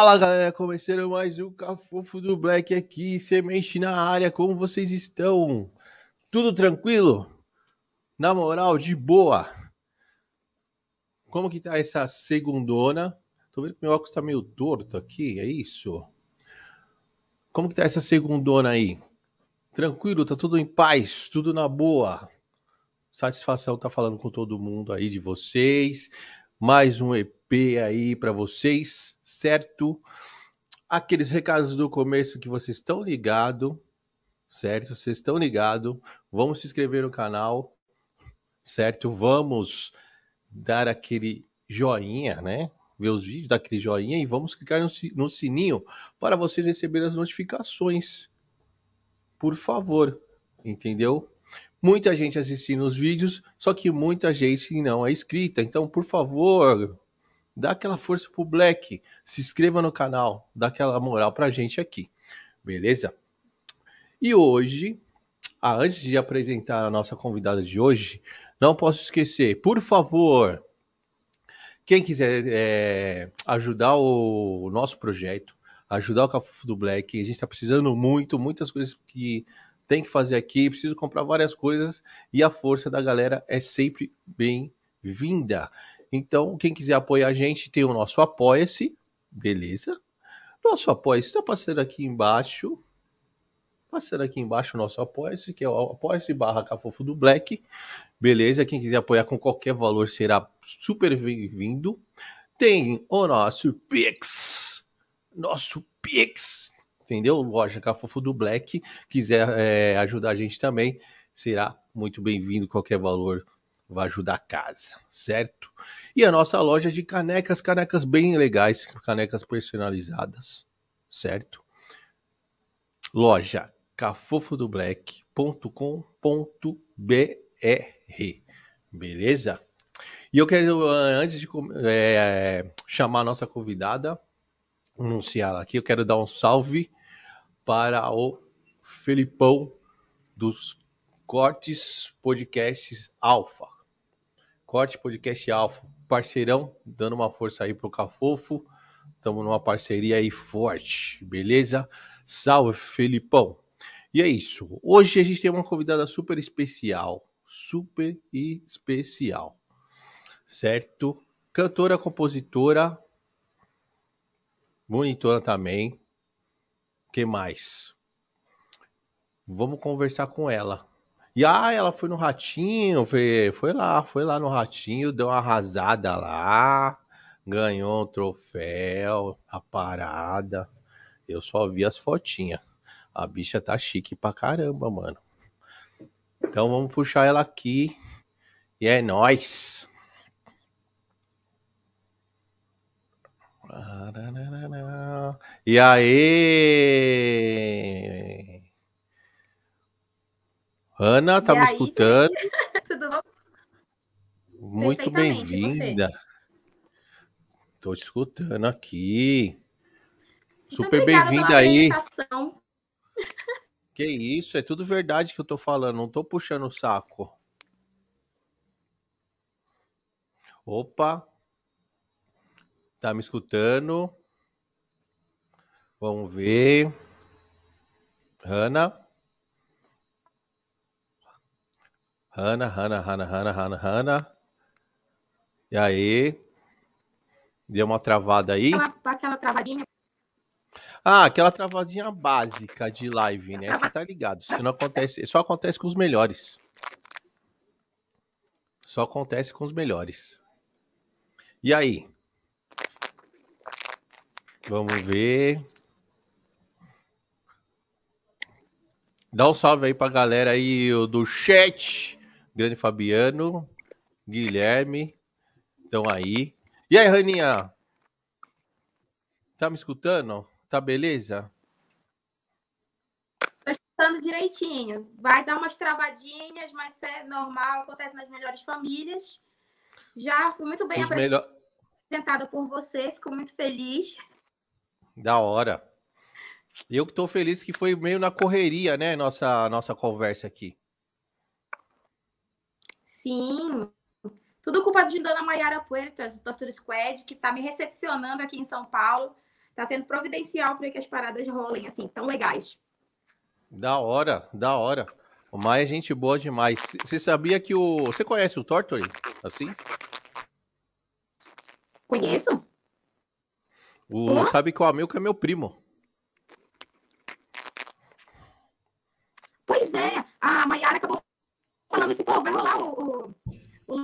Fala galera, começando mais um Cafofo do Black aqui, semente na área, como vocês estão? Tudo tranquilo? Na moral, de boa? Como que tá essa segundona? Tô vendo que meu óculos tá meio torto aqui, é isso? Como que tá essa segundona aí? Tranquilo, tá tudo em paz, tudo na boa. Satisfação tá falando com todo mundo aí de vocês. Mais um EP aí para vocês, certo? Aqueles recados do começo que vocês estão ligados, certo? Vocês estão ligados. Vamos se inscrever no canal, certo? Vamos dar aquele joinha, né? Ver os vídeos, dar aquele joinha e vamos clicar no sininho para vocês receberem as notificações. Por favor, entendeu? Muita gente assistindo os vídeos, só que muita gente não é inscrita. Então, por favor, dá aquela força pro Black, se inscreva no canal, dá aquela moral pra gente aqui, beleza? E hoje, ah, antes de apresentar a nossa convidada de hoje, não posso esquecer, por favor, quem quiser é, ajudar o nosso projeto, ajudar o Cafufo do Black, a gente está precisando muito, muitas coisas que tem que fazer aqui, preciso comprar várias coisas e a força da galera é sempre bem-vinda. Então, quem quiser apoiar a gente, tem o nosso Apoia-se, beleza? Nosso Apoia-se está passando aqui embaixo. Passando aqui embaixo o nosso Apoia-se, que é o Apoia-se barra Cafofo do Black. Beleza? Quem quiser apoiar com qualquer valor será super bem-vindo. Tem o nosso Pix. Nosso Pix entendeu? Loja Cafofo do Black, quiser é, ajudar a gente também, será muito bem-vindo. Qualquer valor vai ajudar a casa, certo? E a nossa loja de canecas, canecas bem legais, canecas personalizadas, certo? Loja cafofodoblack.com.br, beleza? E eu quero, antes de é, chamar a nossa convidada, anunciar ela aqui, eu quero dar um salve para o Felipão dos Cortes Podcasts Alfa. Corte Podcast Alfa, parceirão, dando uma força aí pro Cafofo. Estamos numa parceria aí forte, beleza? Salve, Felipão. E é isso. Hoje a gente tem uma convidada super especial, super especial. Certo? Cantora, compositora, monitora também, que mais? Vamos conversar com ela. E ah, ela foi no Ratinho, foi, foi lá, foi lá no Ratinho, deu uma arrasada lá, ganhou um troféu, a parada. Eu só vi as fotinhas. A bicha tá chique pra caramba, mano. Então vamos puxar ela aqui. E é nóis. E aí? Ana, tá e me aí, escutando? Tudo bom? Muito bem-vinda. Tô te escutando aqui. Super bem-vinda aí. Que isso, é tudo verdade que eu tô falando, não tô puxando o saco. Opa, Tá me escutando? Vamos ver. Hanna. Hanna, Hanna, Hanna, Hanna, Hanna, Hanna. E aí? Deu uma travada aí? Aquela, aquela travadinha. Ah, aquela travadinha básica de live, né? Você tá ligado? Isso não acontece, só acontece com os melhores. Só acontece com os melhores. E aí? Vamos ver. Dá um salve aí pra galera aí do chat. Grande Fabiano, Guilherme, estão aí. E aí, Raninha? Tá me escutando? Tá beleza? Tô escutando direitinho. Vai dar umas travadinhas, mas é normal, acontece nas melhores famílias. Já fui muito bem Os apresentada melhor... por você, fico muito feliz. Da hora. Eu que tô feliz que foi meio na correria, né, nossa nossa conversa aqui. Sim. Tudo culpa de Dona Maiara Puertas, do Torture Squad, que tá me recepcionando aqui em São Paulo. tá sendo providencial para que as paradas rolem assim, tão legais. Da hora, da hora. O Maia é gente boa demais. Você sabia que o. Você conhece o Tortory? Assim? Conheço. O... Sabe que o Amilco é meu primo. Pois é, a Maiara acabou falando assim, pô, vai rolar o, o, o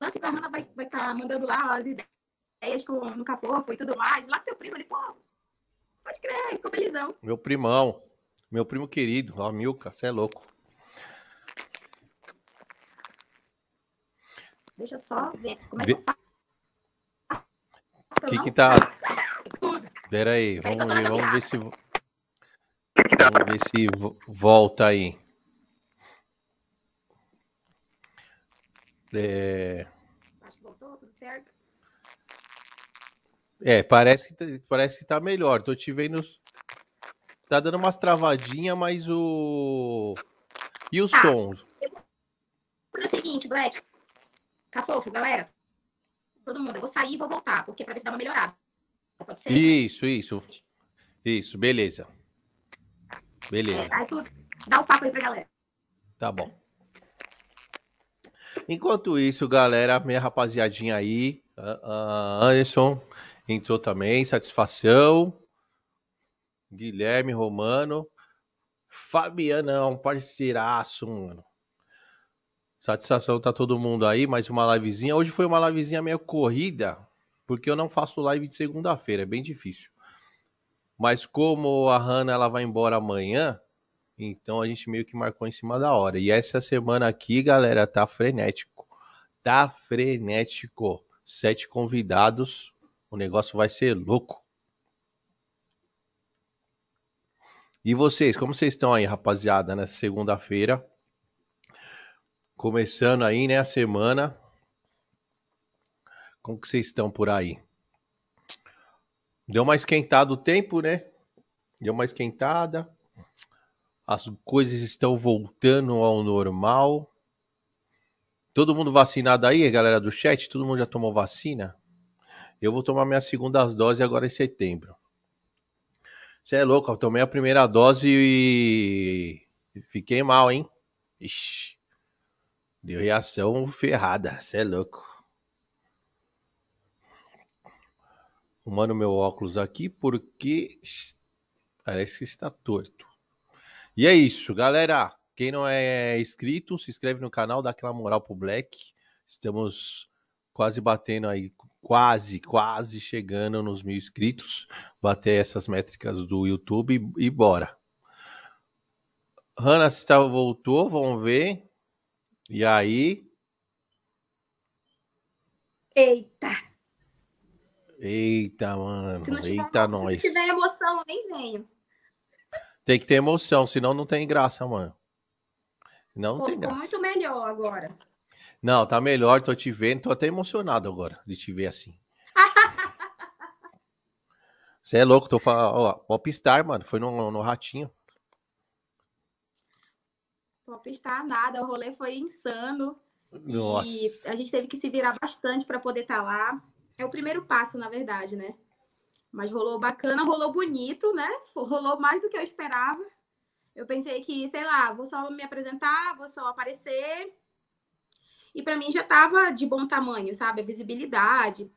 lance que a Hannah vai estar vai tá mandando lá as ideias com, no Cafofo e tudo mais. Lá com seu primo, ele, pô, pode crer, ficou felizão. Meu primão, meu primo querido, o Amilca, você é louco. Deixa eu só ver como é que eu faço. O que que tá... Pera aí, vamos ver, vamos ver se... Vamos ver se volta aí. É... Acho que voltou, tudo certo. É, parece que, parece que tá melhor. Tô te vendo. Tá dando umas travadinhas, mas o. E o tá. som? É o seguinte, Black. Cafofo, galera. Todo mundo, eu vou sair e vou voltar, porque pra ver se dá uma melhorada. Pode ser? Isso, isso. Isso, beleza. Beleza. É, aí tu dá o papo aí pra galera. Tá bom. Enquanto isso, galera, minha rapaziadinha aí, uh, Anderson entrou também, satisfação. Guilherme Romano. Fabianão, parceiraço, mano. Satisfação tá todo mundo aí, mais uma livezinha. Hoje foi uma livezinha meio corrida, porque eu não faço live de segunda-feira, é bem difícil. Mas como a Hanna ela vai embora amanhã, então a gente meio que marcou em cima da hora. E essa semana aqui, galera, tá frenético. Tá frenético. Sete convidados. O negócio vai ser louco. E vocês, como vocês estão aí, rapaziada, nessa segunda-feira? Começando aí, né, a semana. Como que vocês estão por aí? Deu uma esquentada o tempo, né? Deu uma esquentada as coisas estão voltando ao normal. Todo mundo vacinado aí, galera do chat? Todo mundo já tomou vacina? Eu vou tomar minha segunda dose agora em setembro. Você é louco, eu tomei a primeira dose e fiquei mal, hein? Ixi. Deu reação ferrada, você é louco. Arrumando meu óculos aqui porque parece que está torto. E é isso, galera. Quem não é inscrito, se inscreve no canal, dá aquela moral pro Black. Estamos quase batendo aí, quase, quase chegando nos mil inscritos. Bater essas métricas do YouTube e, bora. Hanna está voltou, vamos ver. E aí? Eita! Eita, mano. Eita, nós. Se tiver emoção, nem venho. Tem que ter emoção, senão não tem graça, mano. Não, não Pô, tem graça. muito melhor agora. Não, tá melhor, tô te vendo, tô até emocionado agora de te ver assim. Você é louco, tô falando, ó, Popstar, mano, foi no, no ratinho. Popstar nada, o rolê foi insano. Nossa. E a gente teve que se virar bastante para poder estar tá lá. É o primeiro passo, na verdade, né? Mas rolou bacana, rolou bonito, né? Rolou mais do que eu esperava. Eu pensei que, sei lá, vou só me apresentar, vou só aparecer. E para mim já estava de bom tamanho, sabe? A visibilidade.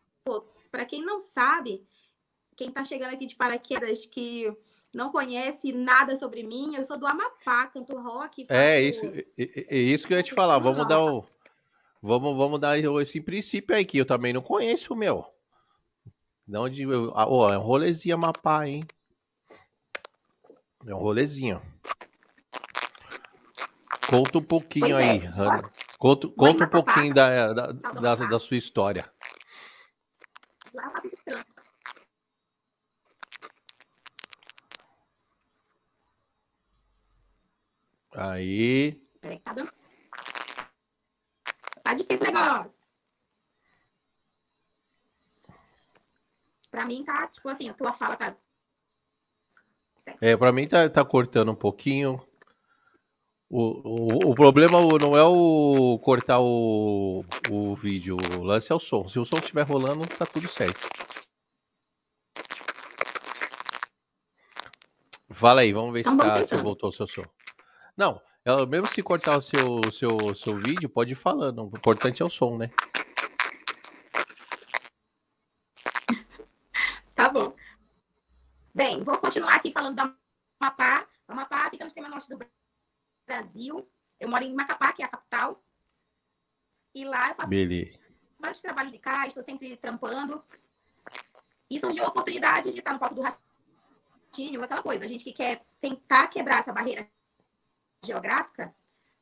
Para quem não sabe, quem está chegando aqui de paraquedas que não conhece nada sobre mim, eu sou do Amapá, canto rock. É, isso, é, é, isso que eu ia te falar. Vamos dar o. Vamos, vamos dar esse princípio aí que eu também não conheço, meu. De onde. Ah, oh, é um rolezinho Amapá, hein? É um rolezinho. Conta um pouquinho pois aí, é. Hanna. Conta, conta um pouquinho da, da, da, da, sua história. Aí. Tá difícil o negócio. Pra mim tá, tipo assim, a tua fala tá. É, pra mim tá, tá cortando um pouquinho. O, o, o problema não é o cortar o, o vídeo, o lance é o som. Se o som estiver rolando, tá tudo certo. Fala aí, vamos ver então, se, tá, se voltou o seu som. Não, é, mesmo se cortar o seu, seu, seu vídeo, pode ir falando. O importante é o som, né? Tá bom. Bem, vou continuar aqui falando da Amapá. A Amapá fica no extremo norte do Brasil. Eu moro em Macapá, que é a capital. E lá eu faço Beleza. vários trabalhos de casa, estou sempre trampando. E surgiu a oportunidade de estar no palco do ratinho, aquela coisa. A gente que quer tentar quebrar essa barreira geográfica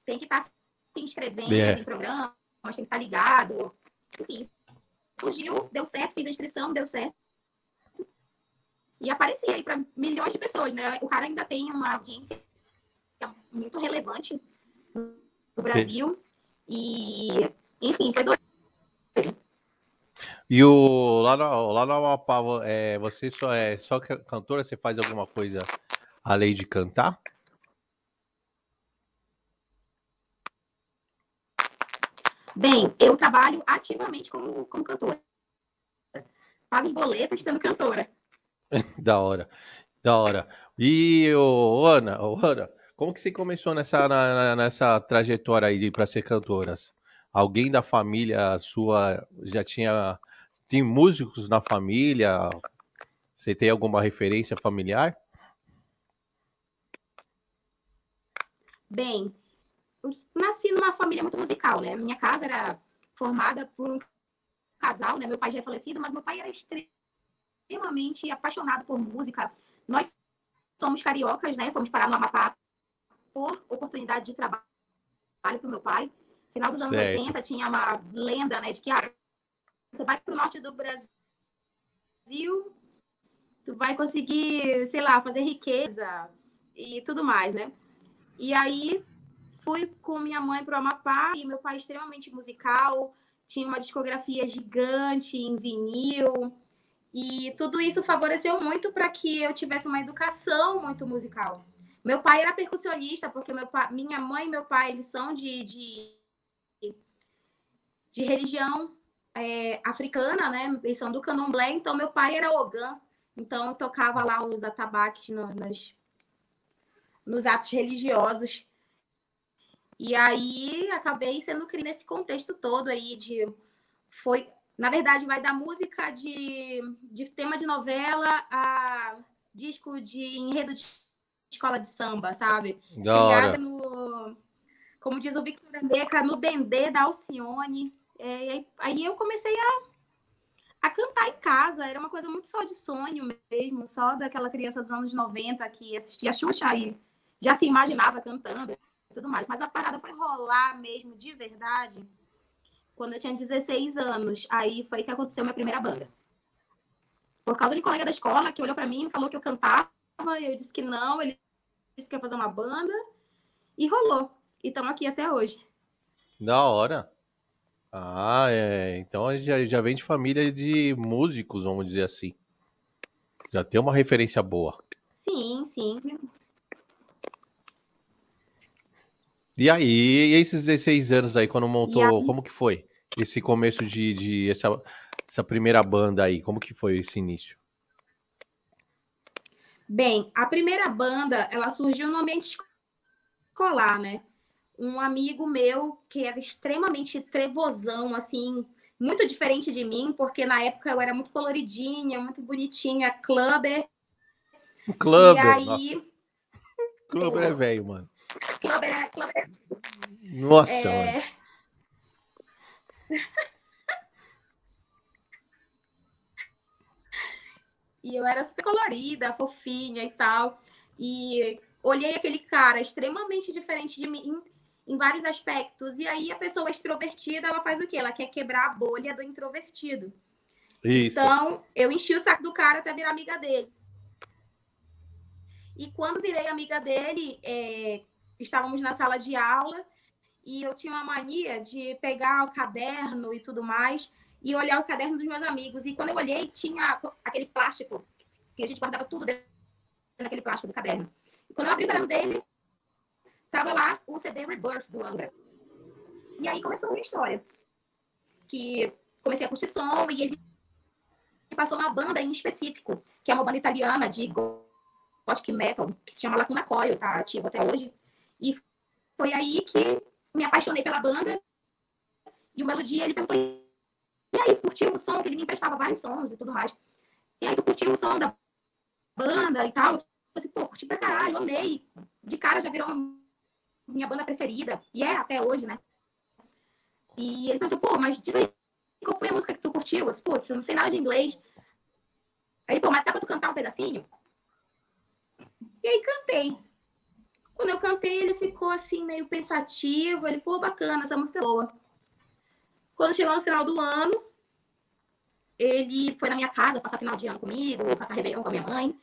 tem que estar se inscrevendo yeah. É. em programas, tem que estar ligado. Enfim, surgiu, deu certo, fiz a inscrição, deu certo. E apareci aí para milhões de pessoas, né? O cara ainda tem uma audiência muito relevante no Brasil. Sim. E, enfim, foi doido. E o, lá no, lá no Amapá, é, você só é só cantora? Você faz alguma coisa além de cantar? Bem, eu trabalho ativamente como, como cantora. Pago os boletos sendo cantora. da hora, da hora. E, ô, Ana, ô, Ana, como que você começou nessa, na, nessa trajetória aí para ser cantora? Alguém da família sua já tinha tem músicos na família? Você tem alguma referência familiar? Bem, nasci numa família muito musical, né? Minha casa era formada por um casal, né? Meu pai já é falecido, mas meu pai era extremamente apaixonado por música. Nós somos cariocas, né? Fomos parar no Amapá por oportunidade de trabalho para o meu pai. Final dos anos certo. 80 tinha uma lenda, né, de que ah, você vai para o norte do Brasil, tu vai conseguir, sei lá, fazer riqueza e tudo mais, né? E aí fui com minha mãe para o Amapá e meu pai é extremamente musical, tinha uma discografia gigante em vinil. E tudo isso favoreceu muito para que eu tivesse uma educação muito musical. Meu pai era percussionista, porque minha mãe e meu pai eles são de, de, de religião é, africana, né? Eles são do candomblé, então meu pai era ogã, então tocava lá os atabaques no, nos, nos atos religiosos. E aí acabei sendo criada nesse contexto todo aí de foi, na verdade, vai da música de, de tema de novela a disco de enredo de escola de samba, sabe? Da no, como diz o Victor Meca, no Dendê da Alcione. É, aí eu comecei a, a cantar em casa. Era uma coisa muito só de sonho mesmo, só daquela criança dos anos 90 que assistia a Xuxa e já se imaginava cantando e tudo mais. Mas a parada foi rolar mesmo, de verdade, quando eu tinha 16 anos. Aí foi que aconteceu minha primeira banda. Por causa de um colega da escola que olhou para mim e falou que eu cantava eu disse que não, ele disse que ia fazer uma banda e rolou. E estamos aqui até hoje. Da hora. Ah, é. Então já, já vem de família de músicos, vamos dizer assim. Já tem uma referência boa. Sim, sim. E aí, e esses 16 anos aí, quando montou, aí... como que foi? Esse começo de, de essa, essa primeira banda aí, como que foi esse início? Bem, a primeira banda, ela surgiu no ambiente escolar, né? Um amigo meu que era extremamente trevosão, assim, muito diferente de mim, porque na época eu era muito coloridinha, muito bonitinha, clubber. Clubber, e aí... Nossa. Clubber é velho, mano. Clubber é... Clubber... Nossa, é... mano. E eu era super colorida, fofinha e tal. E olhei aquele cara extremamente diferente de mim em, em vários aspectos. E aí a pessoa extrovertida, ela faz o quê? Ela quer quebrar a bolha do introvertido. Isso. Então, eu enchi o saco do cara até virar amiga dele. E quando virei amiga dele, é, estávamos na sala de aula e eu tinha uma mania de pegar o caderno e tudo mais e olhar o caderno dos meus amigos. E quando eu olhei, tinha aquele plástico, que a gente guardava tudo dentro daquele plástico do caderno. E quando eu abri o caderno dele, tava lá o CD Rebirth do Angra. E aí começou a minha história. Que comecei a curtir som e ele passou uma banda em específico, que é uma banda italiana de gothic metal, que se chama Lacuna Coil, tá ativo até hoje. E foi aí que me apaixonei pela banda. E o Melodia, ele perguntou, e aí, curtiu o som? Que ele me emprestava vários sons e tudo mais. E aí, tu curtiu o som da banda e tal? Eu falei assim, pô, curti pra caralho, amei. De cara já virou minha banda preferida. E é até hoje, né? E ele perguntou, pô, mas diz aí, qual foi a música que tu curtiu? Eu disse, putz, eu não sei nada de inglês. Aí, pô, mas dá pra tu cantar um pedacinho? E aí cantei. Quando eu cantei, ele ficou assim, meio pensativo. Ele, pô, bacana, essa música é boa. Quando chegou no final do ano, ele foi na minha casa passar final de ano comigo, passar Réveillon com a minha mãe.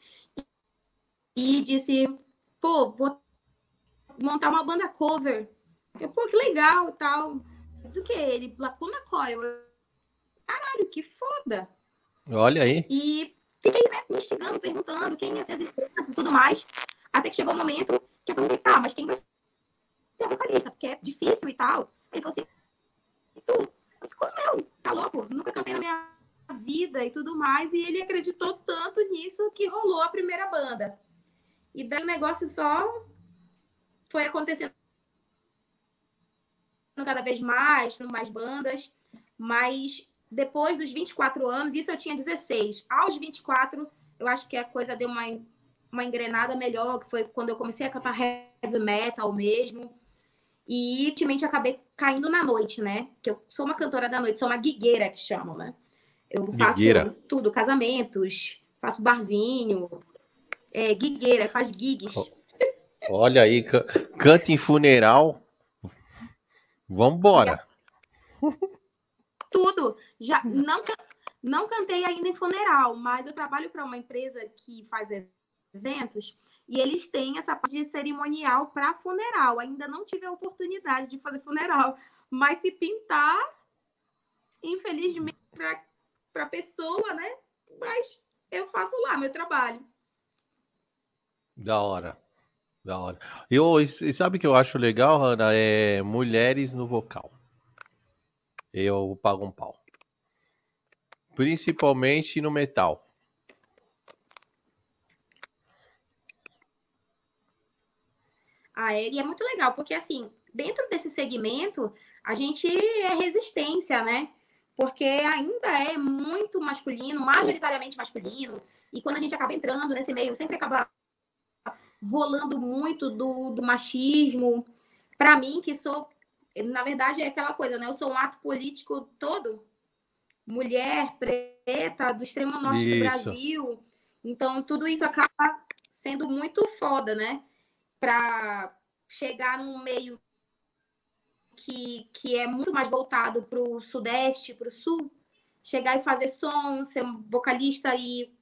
E disse, pô, vou montar uma banda cover. Eu, pô, que legal e tal. Do que? Ele, Lacuna Coil. Caralho, que foda. Olha aí. E fiquei né, instigando, perguntando quem ia ser as e tudo mais. Até que chegou o um momento que perguntei, tá, mas quem vai ser vocalista? Porque é difícil e tal. Ele falou assim, tu? Eu como eu? Tá louco? Nunca cantei na minha vida e tudo mais. E ele acreditou tanto nisso que rolou a primeira banda. E daí o negócio só foi acontecendo cada vez mais, mais bandas. Mas depois dos 24 anos, isso eu tinha 16. Aos 24, eu acho que a coisa deu uma, uma engrenada melhor, que foi quando eu comecei a cantar heavy metal mesmo. E ultimamente acabei caindo na noite, né? Que eu sou uma cantora da noite, sou uma guigueira que chamam, né? Eu faço guigueira. tudo, casamentos, faço barzinho, é, guigueira, faz gigs. Olha aí, canta em funeral. Vambora. Tudo. Já não, não cantei ainda em funeral, mas eu trabalho para uma empresa que faz eventos e eles têm essa parte de cerimonial para funeral. Ainda não tive a oportunidade de fazer funeral, mas se pintar, infelizmente, para a pessoa, né? Mas eu faço lá meu trabalho. Da hora. Da hora. Eu, e sabe que eu acho legal, Hanna? É mulheres no vocal. Eu pago um pau. Principalmente no metal. E é muito legal, porque assim, dentro desse segmento, a gente é resistência, né? Porque ainda é muito masculino, majoritariamente masculino, e quando a gente acaba entrando nesse meio, sempre acaba rolando muito do, do machismo. Para mim, que sou, na verdade, é aquela coisa, né? Eu sou um ato político todo, mulher, preta, do extremo norte isso. do Brasil. Então, tudo isso acaba sendo muito foda, né? Para chegar num meio que, que é muito mais voltado para o sudeste, para o sul, chegar e fazer som, ser vocalista e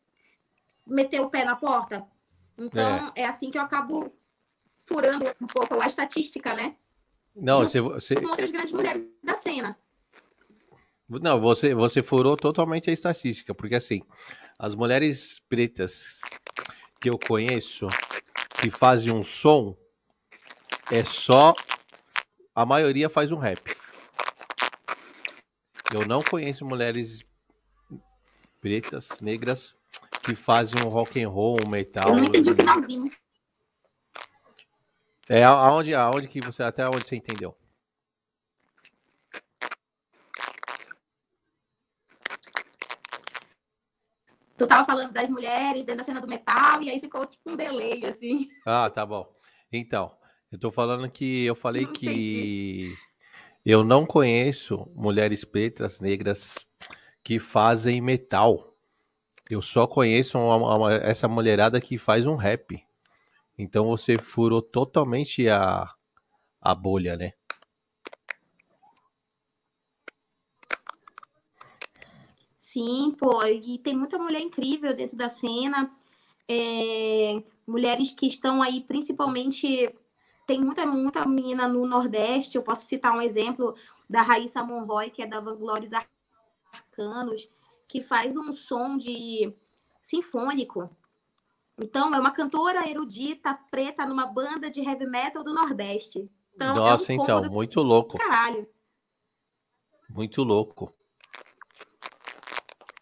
meter o pé na porta. Então, é, é assim que eu acabo furando um pouco a estatística, né? Não, você, você... Com outras grandes mulheres da cena. Não, você, você furou totalmente a estatística, porque assim, as mulheres pretas que eu conheço que fazem um som é só. A maioria faz um rap. Eu não conheço mulheres pretas, negras, que fazem um rock and roll, um metal. Eu não entendi o finalzinho. É aonde, aonde que você até onde você entendeu? Tu tava falando das mulheres dentro da cena do metal e aí ficou tipo um delay assim. Ah, tá bom. Então, eu tô falando que eu falei não que entendi. eu não conheço mulheres pretas, negras que fazem metal. Eu só conheço uma, uma, essa mulherada que faz um rap. Então você furou totalmente a, a bolha, né? Sim, pô, e tem muita mulher incrível dentro da cena. É, mulheres que estão aí, principalmente, tem muita, muita menina no Nordeste. Eu posso citar um exemplo da Raíssa Monroy, que é da Vanglórios Arcanos que faz um som de sinfônico. Então, é uma cantora erudita preta numa banda de heavy metal do Nordeste. Então, Nossa, é um então, muito louco. Caralho. Muito louco.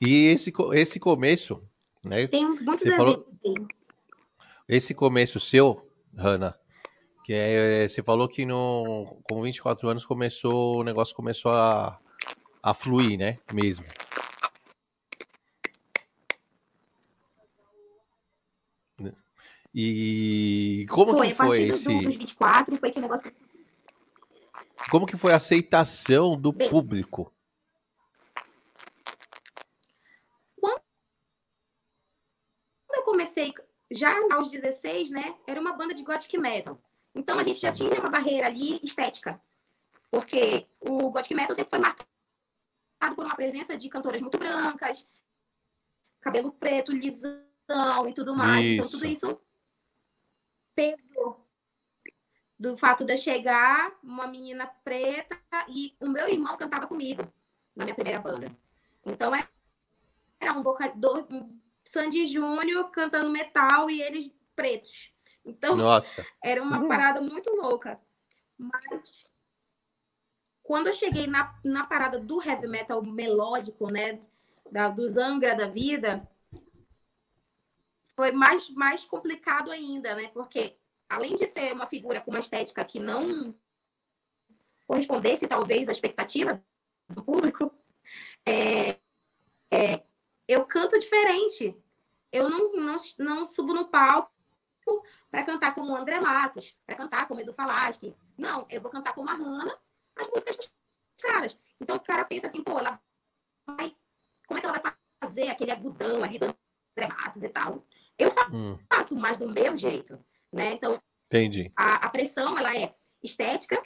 E esse, esse começo, né? Tem muitos exemplos. Falou, esse começo seu, Hanna, que é, você falou que no, com 24 anos começou, o negócio começou a, a fluir, né? Mesmo. E como foi, que foi esse? Do, dos 24, foi que o negócio. Como que foi a aceitação do Bem, público? Quando eu comecei, já aos 16, né? Era uma banda de gothic metal. Então a gente já tinha uma barreira ali estética. Porque o gothic metal sempre foi marcado por uma presença de cantoras muito brancas, cabelo preto, lisão e tudo mais. Isso. Então tudo isso pesou do fato de eu chegar uma menina preta e o meu irmão cantava comigo na minha primeira banda. Então era um vocador, um Sandy Júnior cantando metal e eles pretos. Então, Nossa. era uma parada muito louca. Mas quando eu cheguei na, na parada do heavy metal melódico, né, da, do Zangra da vida, foi mais, mais complicado ainda, né? Porque além de ser uma figura com uma estética que não correspondesse talvez à expectativa do público, é, é, eu canto diferente. Eu não, não, não subo no palco para cantar como André Matos, para cantar como Edu Falaschi. Não, eu vou cantar como a Hanna, as músicas dos caras. Então o cara pensa assim, pô, ela vai. Como é que ela vai fazer aquele agudão ali do André Matos e tal? Eu hum. faço hum. mais do meu jeito, né? Então, Entendi. A, a pressão, ela é estética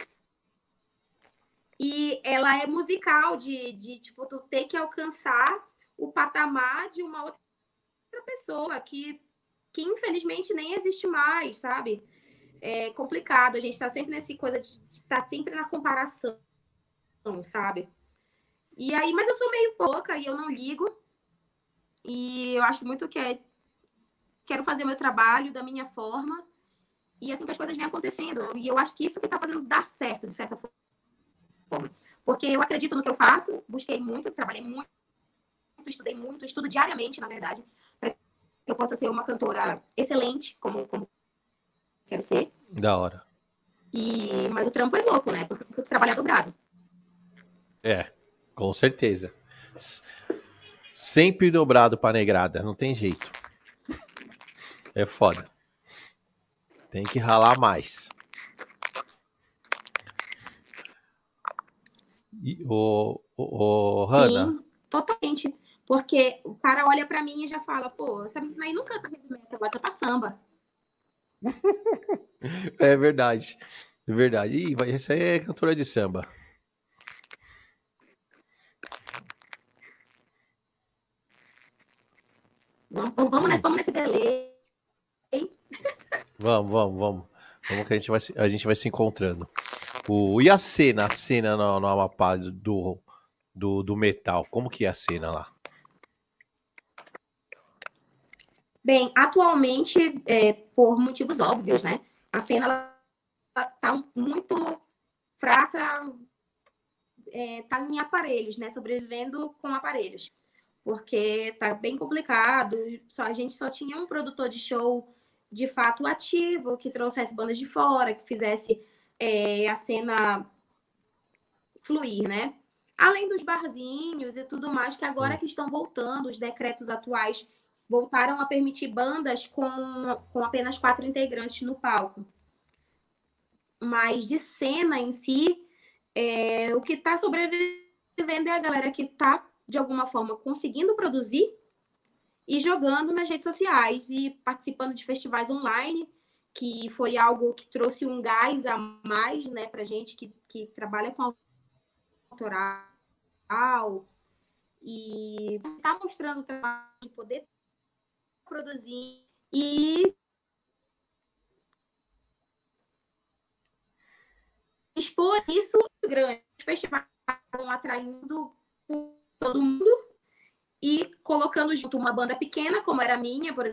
e ela é musical, de, de tipo, tu ter que alcançar o patamar de uma outra pessoa que, que infelizmente nem existe mais, sabe? É complicado, a gente está sempre nessa coisa de estar tá sempre na comparação, sabe? E aí, mas eu sou meio pouca e eu não ligo. E eu acho muito que é quero fazer meu trabalho da minha forma e assim que as coisas vêm acontecendo. E eu acho que isso que está fazendo dar certo, de certa forma. Porque eu acredito no que eu faço, busquei muito, trabalhei muito, estudei muito, estudo diariamente, na verdade, para que eu possa ser uma cantora excelente, como, como quero ser. Da hora. E, mas o trampo é louco, né? Porque você trabalha dobrado. É, com certeza. Sempre dobrado para negrada, não tem jeito. É foda. Tem que ralar mais. E, o, o, o Hanna. Sim, totalmente. Porque o cara olha para mim e já fala, pô, essa menina aí nunca canta heavy metal, agora canta samba. é verdade. É verdade. Ih, vai, essa aí é cantora de samba. Vamos, vamos nesse, vamos nesse delay. Vamos, vamos, vamos. Vamos que a gente vai, a gente vai se encontrando. O, e a cena, a cena no, no Amapá do, do, do metal, como que é a cena lá? Bem, atualmente, é, por motivos óbvios, né? A cena está muito fraca, está é, em aparelhos, né? Sobrevivendo com aparelhos. Porque está bem complicado. Só, a gente só tinha um produtor de show de fato ativo, que trouxesse bandas de fora, que fizesse é, a cena fluir, né? Além dos barzinhos e tudo mais, que agora que estão voltando, os decretos atuais voltaram a permitir bandas com, com apenas quatro integrantes no palco. Mas de cena em si, é, o que está sobrevivendo é a galera que está, de alguma forma, conseguindo produzir e jogando nas redes sociais e participando de festivais online, que foi algo que trouxe um gás a mais né, para gente que, que trabalha com autoral e está mostrando o trabalho de poder produzir e expor isso grande. Os festivais estão atraindo todo mundo e colocando junto uma banda pequena, como era a minha, por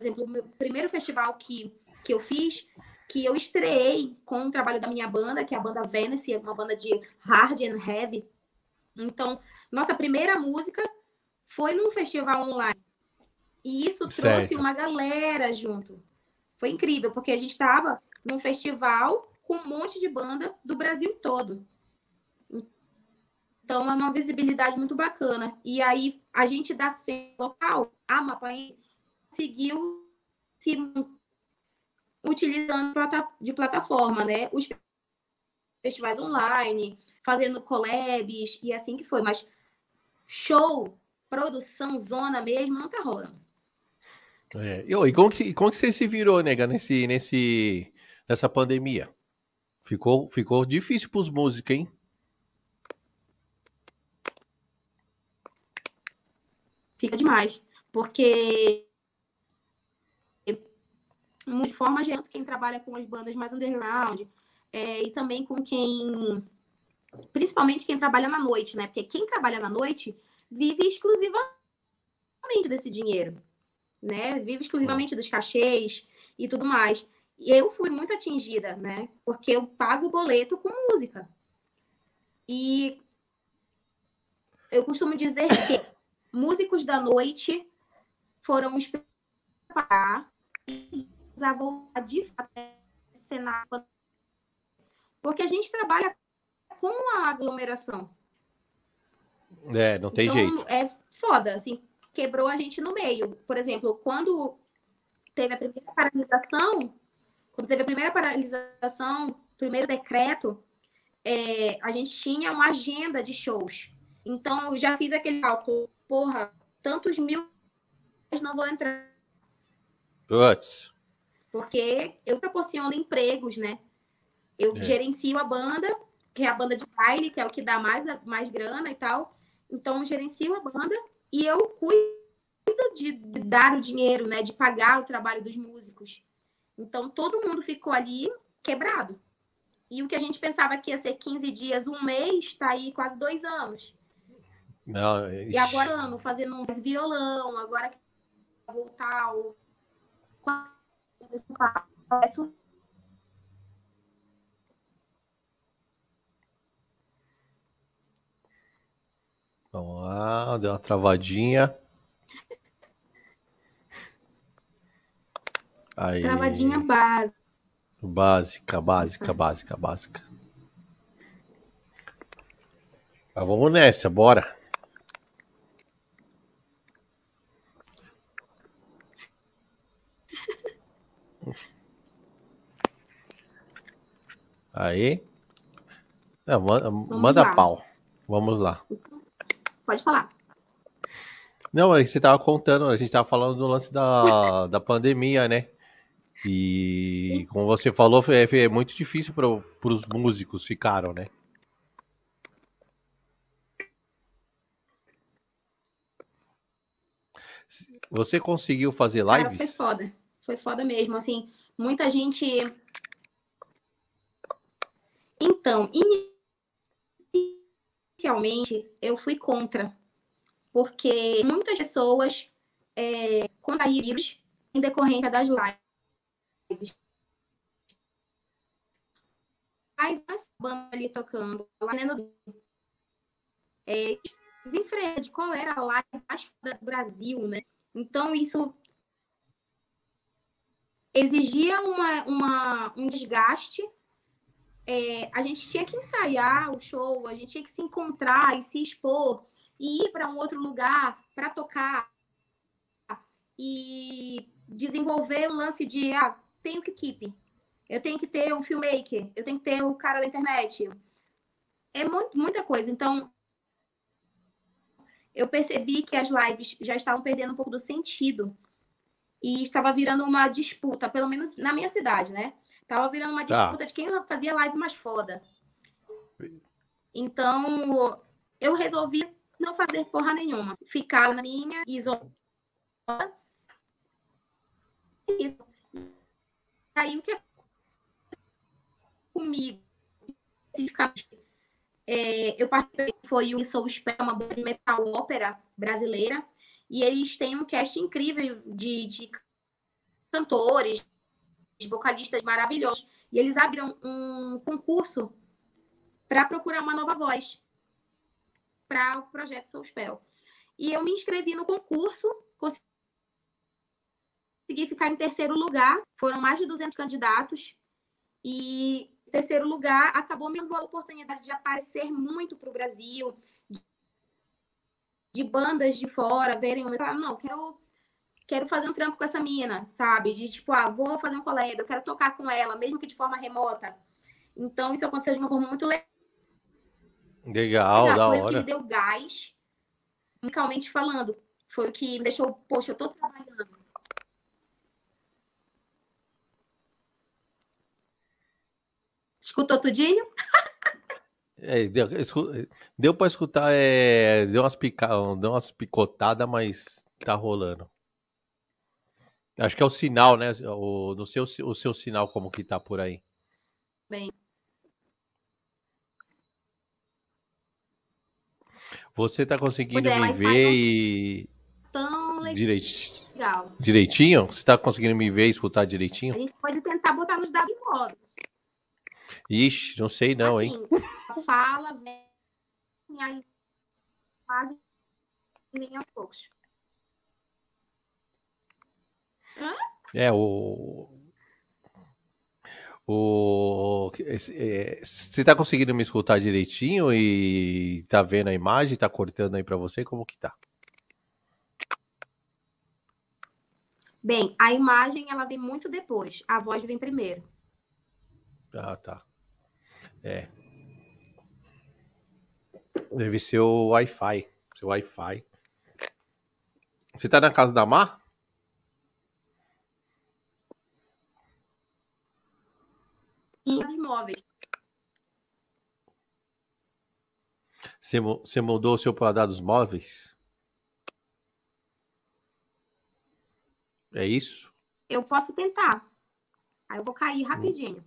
exemplo, o primeiro festival que, que eu fiz, que eu estreiei com o trabalho da minha banda, que é a banda Venice, uma banda de hard and heavy. Então, nossa primeira música foi num festival online. E isso trouxe certo. uma galera junto, Foi incrível, porque a gente estava num festival com um monte de banda do Brasil todo. Então, é uma visibilidade muito bacana. E aí, a gente da cena local, a Mapaí, conseguiu se utilizando de plataforma, né? Os festivais online, fazendo collabs e assim que foi. Mas show, produção, zona mesmo, não tá rolando. É. E, como que, como que você se virou, nega, nesse, nesse, nessa pandemia? Ficou, ficou difícil pros músicos, hein? Fica demais. Porque de forma geral, quem trabalha com as bandas mais underground é, e também com quem, principalmente quem trabalha na noite, né? Porque quem trabalha na noite vive exclusivamente desse dinheiro, né? Vive exclusivamente dos cachês e tudo mais. E eu fui muito atingida, né? Porque eu pago o boleto com música. E eu costumo dizer que músicos da noite foram os e a voltar de cenário. Porque a gente trabalha com a aglomeração. É, não tem então, jeito. É foda, assim, quebrou a gente no meio. Por exemplo, quando teve a primeira paralisação, quando teve a primeira paralisação, primeiro decreto, é, a gente tinha uma agenda de shows. Então, eu já fiz aquele cálculo, porra, tantos mil não vão entrar. Putz. Porque eu proporciono empregos, né? Eu é. gerencio a banda, que é a banda de baile, que é o que dá mais, mais grana e tal. Então, eu gerencio a banda e eu cuido de dar o dinheiro, né? De pagar o trabalho dos músicos. Então, todo mundo ficou ali quebrado. E o que a gente pensava que ia ser 15 dias, um mês, está aí quase dois anos. Não, E agora, fazendo um violão, agora que voltar o Vamos lá, deu uma travadinha. Aí. Travadinha básica. Básica, básica, básica, básica. Mas vamos nessa, bora. Aí. Não, manda, manda pau. Vamos lá. Pode falar. Não, aí você tava contando, a gente tava falando do lance da, da pandemia, né? E como você falou, foi, foi muito difícil para os músicos ficaram, né? Você conseguiu fazer lives? Cara, foi foda. Foi foda mesmo. Assim, muita gente então, inicialmente, eu fui contra, porque muitas pessoas é, contraíram em decorrência das lives. Aí, banda ali tocando, lá dentro é, desenfreada de qual era a live mais do Brasil, né? Então, isso exigia uma, uma, um desgaste é, a gente tinha que ensaiar o show, a gente tinha que se encontrar e se expor e ir para um outro lugar para tocar e desenvolver um lance de ah, tenho que keep, eu tenho que ter um filmmaker, eu tenho que ter o cara da internet. É muito, muita coisa. Então, eu percebi que as lives já estavam perdendo um pouco do sentido e estava virando uma disputa, pelo menos na minha cidade, né? Tava virando uma tá. disputa tá. de quem fazia live mais foda. Então, eu resolvi não fazer porra nenhuma. Ficar na minha isolada. Isso. Aí o que comigo, especificamente, é, eu participei, foi o Sou Spell, uma banda de metal ópera brasileira, e eles têm um cast incrível de, de cantores, vocalistas maravilhosos. E eles abriram um concurso para procurar uma nova voz para o projeto Soul Spell. E eu me inscrevi no concurso, consegui ficar em terceiro lugar. Foram mais de 200 candidatos. E terceiro lugar acabou me dando a oportunidade de aparecer muito para o Brasil, de bandas de fora verem o não, quero quero fazer um trampo com essa mina, sabe? De tipo, ah, vou fazer um collab, eu quero tocar com ela, mesmo que de forma remota. Então, isso aconteceu de uma forma muito legal. Legal, da Foi hora. o que me deu gás, musicalmente falando. Foi o que me deixou, poxa, eu tô trabalhando. Escutou tudinho? É, deu deu para escutar, é, deu, umas pica, deu umas picotadas, mas tá rolando. Acho que é o sinal, né? O, no seu, o seu sinal, como que tá por aí. Bem. Você tá conseguindo é, me ver e. Tão Direit... legal. Direitinho? Você tá conseguindo me ver e escutar A direitinho? gente pode tentar botar nos dados modos. Ixi, não sei não, hein? assim, fala, vem, aí faz aos poucos. É, o. O. é, Você tá conseguindo me escutar direitinho e tá vendo a imagem? Tá cortando aí pra você? Como que tá? Bem, a imagem ela vem muito depois, a voz vem primeiro. Ah, tá. É. Deve ser o Wi-Fi. Seu Wi-Fi. Você tá na casa da Mar? E os imóveis. Você, mu- você mudou o seu paladar dos móveis? É isso? Eu posso tentar. Aí eu vou cair rapidinho.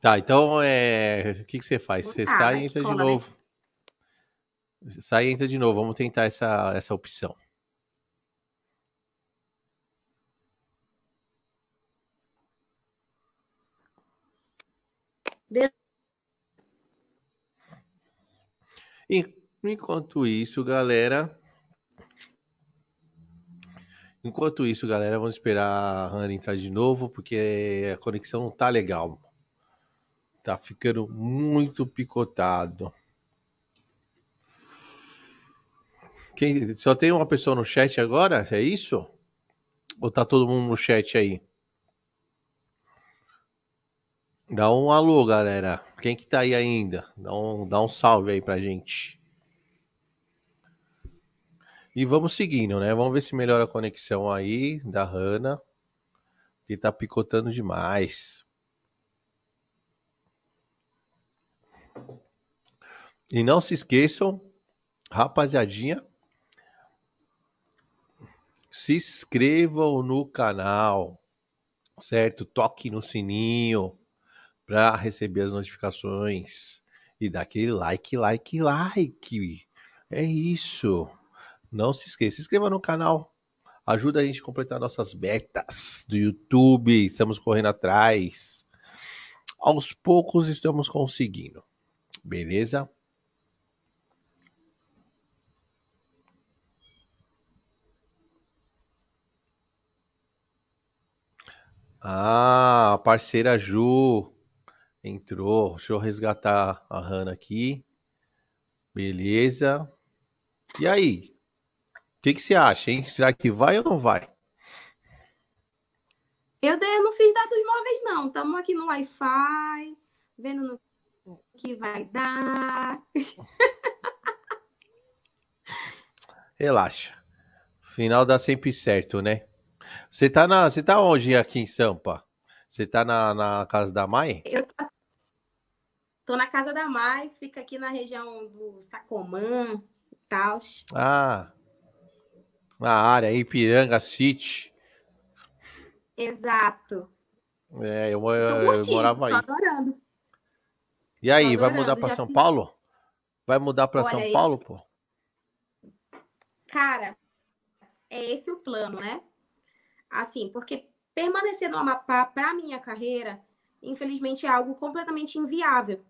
Tá, então é. O que, que você faz? Você sai e entra de escola, né? novo. Você sai e entra de novo. Vamos tentar essa, essa opção. Enquanto isso, galera. Enquanto isso, galera, vamos esperar a Hannah entrar de novo, porque a conexão não tá legal. Tá ficando muito picotado. Quem, só tem uma pessoa no chat agora? É isso? Ou tá todo mundo no chat aí? Dá um alô, galera. Quem que tá aí ainda? Dá um, dá um salve aí pra gente. E vamos seguindo, né? Vamos ver se melhora a conexão aí da Hanna. Que tá picotando demais. E não se esqueçam, rapaziadinha, se inscrevam no canal, certo? Toque no sininho para receber as notificações e dá aquele like, like, like. É isso. Não se esqueça, se inscreva no canal. Ajuda a gente a completar nossas metas do YouTube. Estamos correndo atrás. Aos poucos estamos conseguindo. Beleza? Ah, parceira Ju entrou. Deixa eu resgatar a Hanna aqui. Beleza. E aí? O que, que você acha, hein? Será que vai ou não vai? Eu, não fiz dados móveis, não. Estamos aqui no Wi-Fi, vendo no que vai dar. Relaxa. Final dá sempre certo, né? Você tá, na, você tá onde aqui em Sampa? Você tá na, na casa da mãe? Eu tô, tô na casa da Mai, que fica aqui na região do Sacomã e tal. Ah, na área, Ipiranga City. Exato. É, eu, Tô eu curtindo, morava tô aí. adorando. E aí, Tô vai adorando, mudar já São fiz- Paulo? Vai mudar Olha, São esse- Paulo, pô? Cara, é esse o plano, né? Assim, porque permanecer no Amapá para minha carreira, infelizmente, é algo completamente inviável.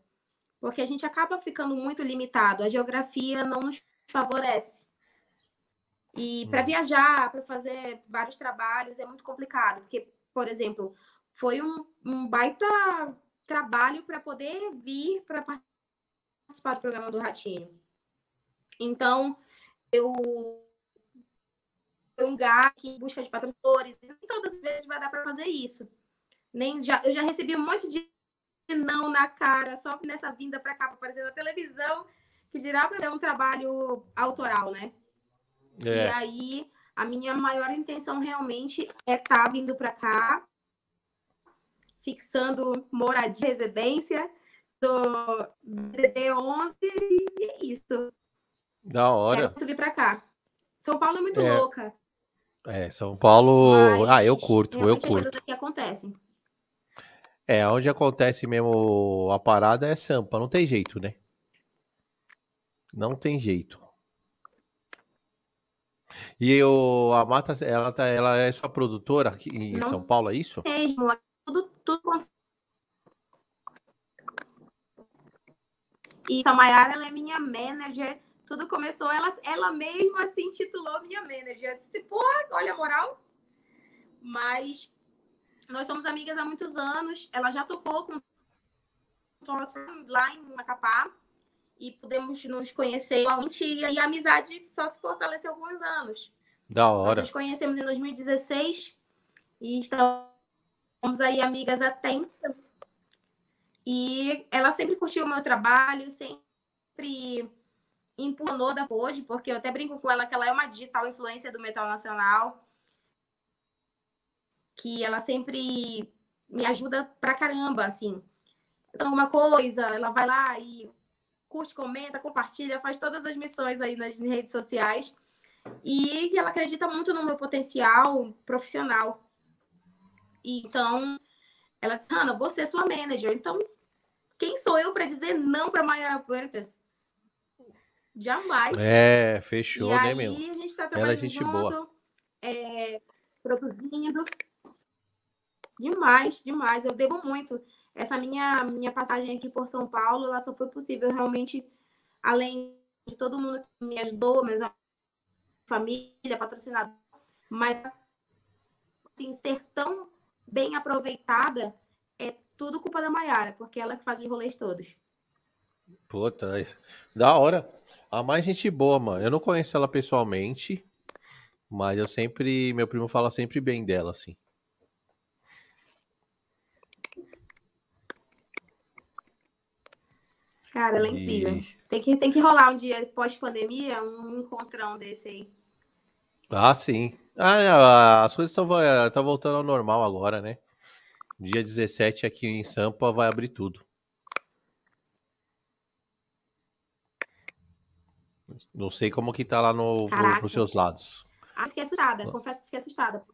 Porque a gente acaba ficando muito limitado, a geografia não nos favorece. E para hum. viajar, para fazer vários trabalhos, é muito complicado, porque, por exemplo, foi um, um baita trabalho para poder vir para participar do programa do Ratinho. Então, eu um lugar em busca de patrocinadores, nem todas as vezes vai dar para fazer isso. Nem já, eu já recebi um monte de não na cara, só nessa vinda para cá, para aparecer na televisão, que para ter um trabalho autoral, né? É. E aí, a minha maior intenção realmente é estar tá vindo para cá, fixando moradia, residência do DD11 e é isso. Da hora. Quero vir para cá. São Paulo é muito é. louca. É, São Paulo. Mas, ah, eu curto, eu curto. que acontecem. É, onde acontece mesmo a parada é Sampa, não tem jeito, né? Não tem jeito. E eu, a Mata, ela, tá, ela é sua produtora aqui em não São Paulo, é isso? Mesmo, tudo, tudo E Samayara, ela é minha manager tudo começou, ela, ela mesma se intitulou minha manager. Eu disse, pô, olha a moral. Mas nós somos amigas há muitos anos. Ela já tocou com lá em Macapá e pudemos nos conhecer e a amizade só se fortaleceu os anos. Da hora. Nós nos conhecemos em 2016 e estamos aí amigas até então. E ela sempre curtiu o meu trabalho, sempre impulsionou da Pode, porque eu até brinco com ela que ela é uma digital influência do metal nacional, que ela sempre me ajuda pra caramba, assim. Então, uma coisa, ela vai lá e curte, comenta, compartilha, faz todas as missões aí nas redes sociais. E ela acredita muito no meu potencial profissional. E, então, ela disse, Ana, você é sua manager. Então, quem sou eu para dizer não para Mayara Puertas? Jamais. É, fechou, e né, aí, meu? a gente tá trabalhando Ela é gente junto, boa. É, produzindo. Demais, demais. Eu devo muito. Essa minha, minha passagem aqui por São Paulo, ela só foi possível realmente, além de todo mundo que me ajudou, meus família, patrocinador, mas assim, ser tão bem aproveitada é tudo culpa da Maiara, porque ela que faz os rolês todos. Puta, da hora. A mais gente boa, mano. Eu não conheço ela pessoalmente, mas eu sempre. Meu primo fala sempre bem dela, assim. Cara, ela é incrível. E... Tem, que, tem que rolar um dia pós-pandemia, um encontrão desse aí. Ah, sim. Ah, é, as coisas estão voltando ao normal agora, né? Dia 17 aqui em Sampa vai abrir tudo. Não sei como que tá lá no, no pros seus lados. Ah, fiquei assustada. Confesso que fiquei assustada.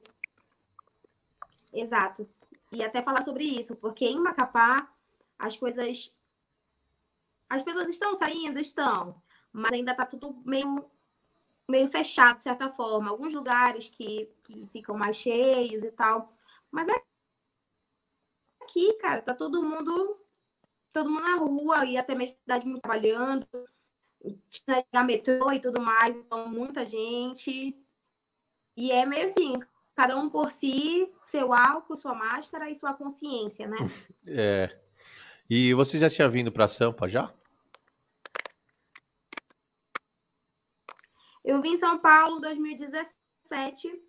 Exato. E até falar sobre isso, porque em Macapá as coisas. As pessoas estão saindo, estão, mas ainda tá tudo meio, meio fechado, de certa forma. Alguns lugares que, que ficam mais cheios e tal. Mas é aqui, cara, tá todo mundo. Todo mundo na rua e até mesmo cidade muito trabalhando tinha metrô e tudo mais, então muita gente. E é meio assim, cada um por si, seu álcool, sua máscara e sua consciência, né? É. E você já tinha vindo para Sampa já? Eu vim em São Paulo em 2017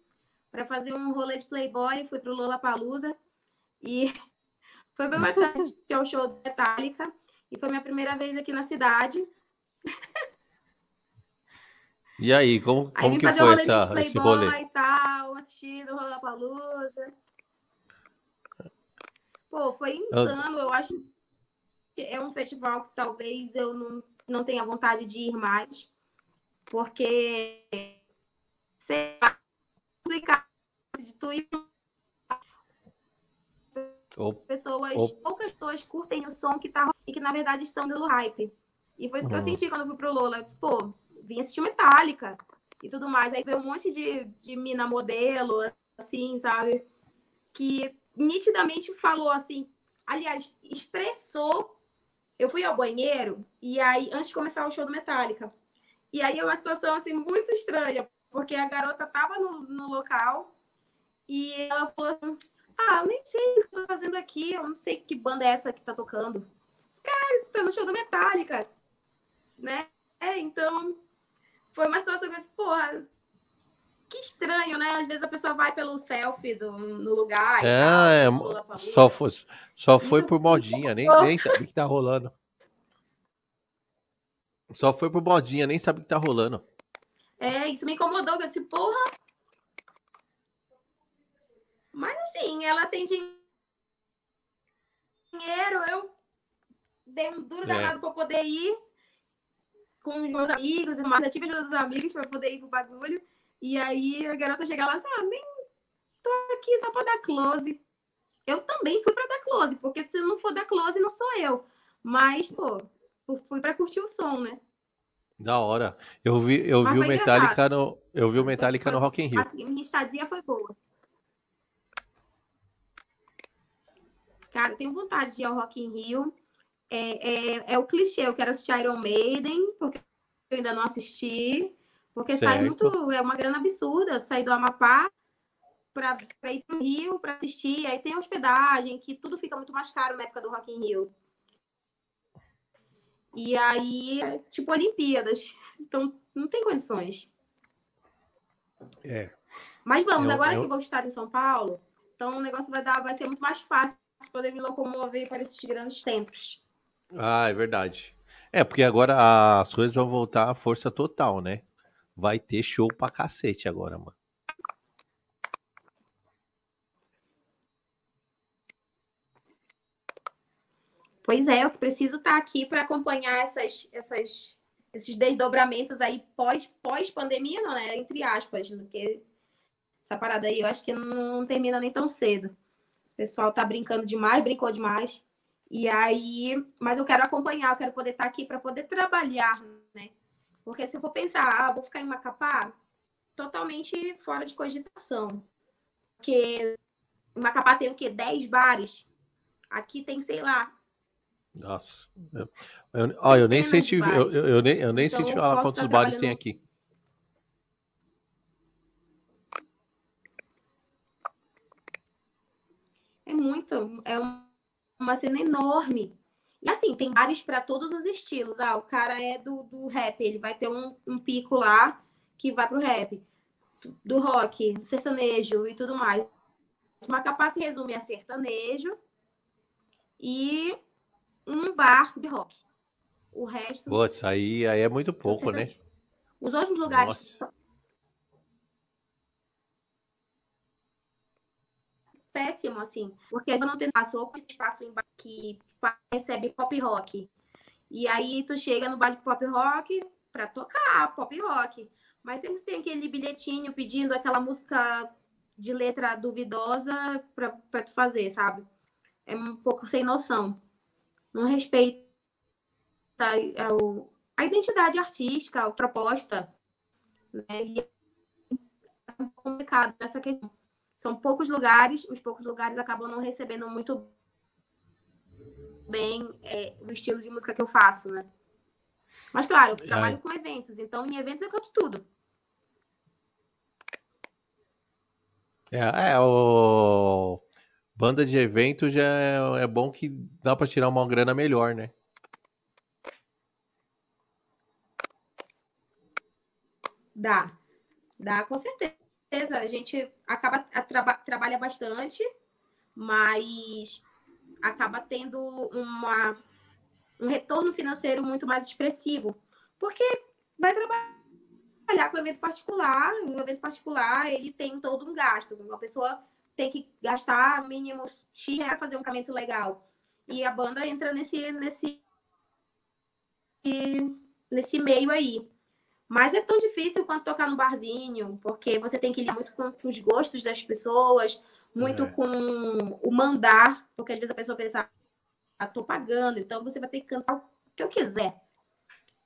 para fazer um rolê de Playboy, fui pro Lola Palusa e foi bem bacana assistir ao show do Metallica e foi minha primeira vez aqui na cidade. E aí, como, como aí que foi essa, esse rolê? E tal, assistindo Palusa. Pô, foi insano. Eu acho que é um festival que talvez eu não, não tenha vontade de ir mais, porque sei lá, de ir pessoas, poucas pessoas curtem o som que tá e que na verdade estão dando hype. E foi isso que eu senti quando eu fui pro Lola. Eu disse, pô, vim assistir Metallica e tudo mais. Aí veio um monte de, de mina modelo, assim, sabe? Que nitidamente falou assim, aliás, expressou. Eu fui ao banheiro e aí, antes de começar o show do Metallica, e aí é uma situação assim muito estranha, porque a garota tava no, no local e ela falou assim, ah, eu nem sei o que eu tô fazendo aqui, eu não sei que banda é essa que tá tocando. Cara tá no show da Metallica, né? É, então, foi uma situação que eu disse, porra, que estranho, né? Às vezes a pessoa vai pelo selfie do, no lugar. É, tal, é só foi, só foi por modinha, nem, nem sabe o que tá rolando. Só foi por modinha, nem sabe o que tá rolando. É, isso me incomodou, eu disse, porra. Mas assim, ela tem dinheiro, eu dei um duro é. danado pra poder ir com os meus amigos mais. Eu tive ajuda dos amigos pra poder ir pro bagulho. E aí a garota chega lá e ah, nem tô aqui só pra dar close. Eu também fui pra dar close, porque se não for dar close, não sou eu. Mas, pô, fui pra curtir o som, né? Da hora. Eu vi, eu vi o Metallica no, eu vi o Metallica no Rock in Rio. Assim, minha estadia foi boa. Cara, tenho vontade de ir ao Rock in Rio. É, é, é o clichê, eu quero assistir Iron Maiden, porque eu ainda não assisti. Porque certo. sai muito, é uma grana absurda sair do Amapá para ir para o Rio para assistir. Aí tem hospedagem, que tudo fica muito mais caro na época do Rock in Rio. E aí, tipo, Olimpíadas. Então, não tem condições. É. Mas vamos, eu, agora eu... que vou estar em São Paulo, então o negócio vai, dar, vai ser muito mais fácil poder me locomover para esses grandes centros. Ah, é verdade. É, porque agora as coisas vão voltar à força total, né? Vai ter show pra cacete agora, mano. Pois é, eu preciso estar tá aqui para acompanhar essas, essas, esses desdobramentos aí pós, pós pandemia, não é? Entre aspas, porque essa parada aí eu acho que não, não termina nem tão cedo. O pessoal tá brincando demais, brincou demais. E aí, mas eu quero acompanhar, eu quero poder estar tá aqui para poder trabalhar, né? Porque se eu for pensar, ah, vou ficar em Macapá, totalmente fora de cogitação. Porque Macapá tem o quê? 10 bares. Aqui tem, sei lá, nossa. Eu, eu, ó, eu nem sei te, eu, eu, nem, eu nem então, sei te falar quantos bares tem aqui. É muito, é uma cena enorme. E assim, tem bares para todos os estilos. Ah, o cara é do, do rap, ele vai ter um, um pico lá que vai pro rap, do rock, do sertanejo e tudo mais. Macapá se resume a sertanejo e um bar de rock. O resto. Putz, aí, aí é muito pouco, né? Os outros lugares. Nossa. Péssimo, assim. Porque não tem espaço, ou espaço que recebe pop rock. E aí tu chega no bar de pop rock para tocar pop rock. Mas sempre tem aquele bilhetinho pedindo aquela música de letra duvidosa para tu fazer, sabe? É um pouco sem noção não respeita a, a identidade artística, a proposta. Né? E é complicado nessa questão. São poucos lugares, os poucos lugares acabam não recebendo muito bem é, o estilo de música que eu faço, né? Mas, claro, eu trabalho Ai. com eventos, então em eventos eu canto tudo. É, é o Banda de evento já é, é bom que dá para tirar uma grana melhor, né? Dá. Dá, com certeza. A gente acaba a, traba, trabalha bastante, mas acaba tendo uma, um retorno financeiro muito mais expressivo. Porque vai trabalhar com evento particular, o evento particular ele tem todo um gasto. Uma pessoa tem que gastar mínimo X para fazer um casamento legal. E a banda entra nesse, nesse, nesse meio aí. Mas é tão difícil quanto tocar no barzinho, porque você tem que lidar muito com, com os gostos das pessoas, muito é. com o mandar, porque às vezes a pessoa pensa, ah, tô pagando, então você vai ter que cantar o que eu quiser.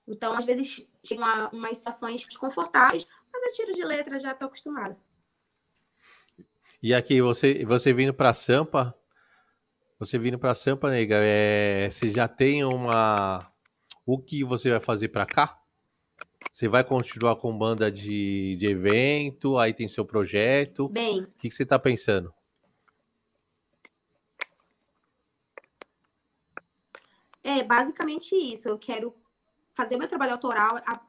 Então, às vezes, chegam umas situações desconfortáveis, mas a tiro de letra já estou acostumada. E aqui, você, você vindo para Sampa, você vindo para Sampa, nega, é, você já tem uma. O que você vai fazer para cá? Você vai continuar com banda de, de evento, aí tem seu projeto. Bem. O que, que você está pensando? É basicamente isso. Eu quero fazer meu trabalho autoral. A,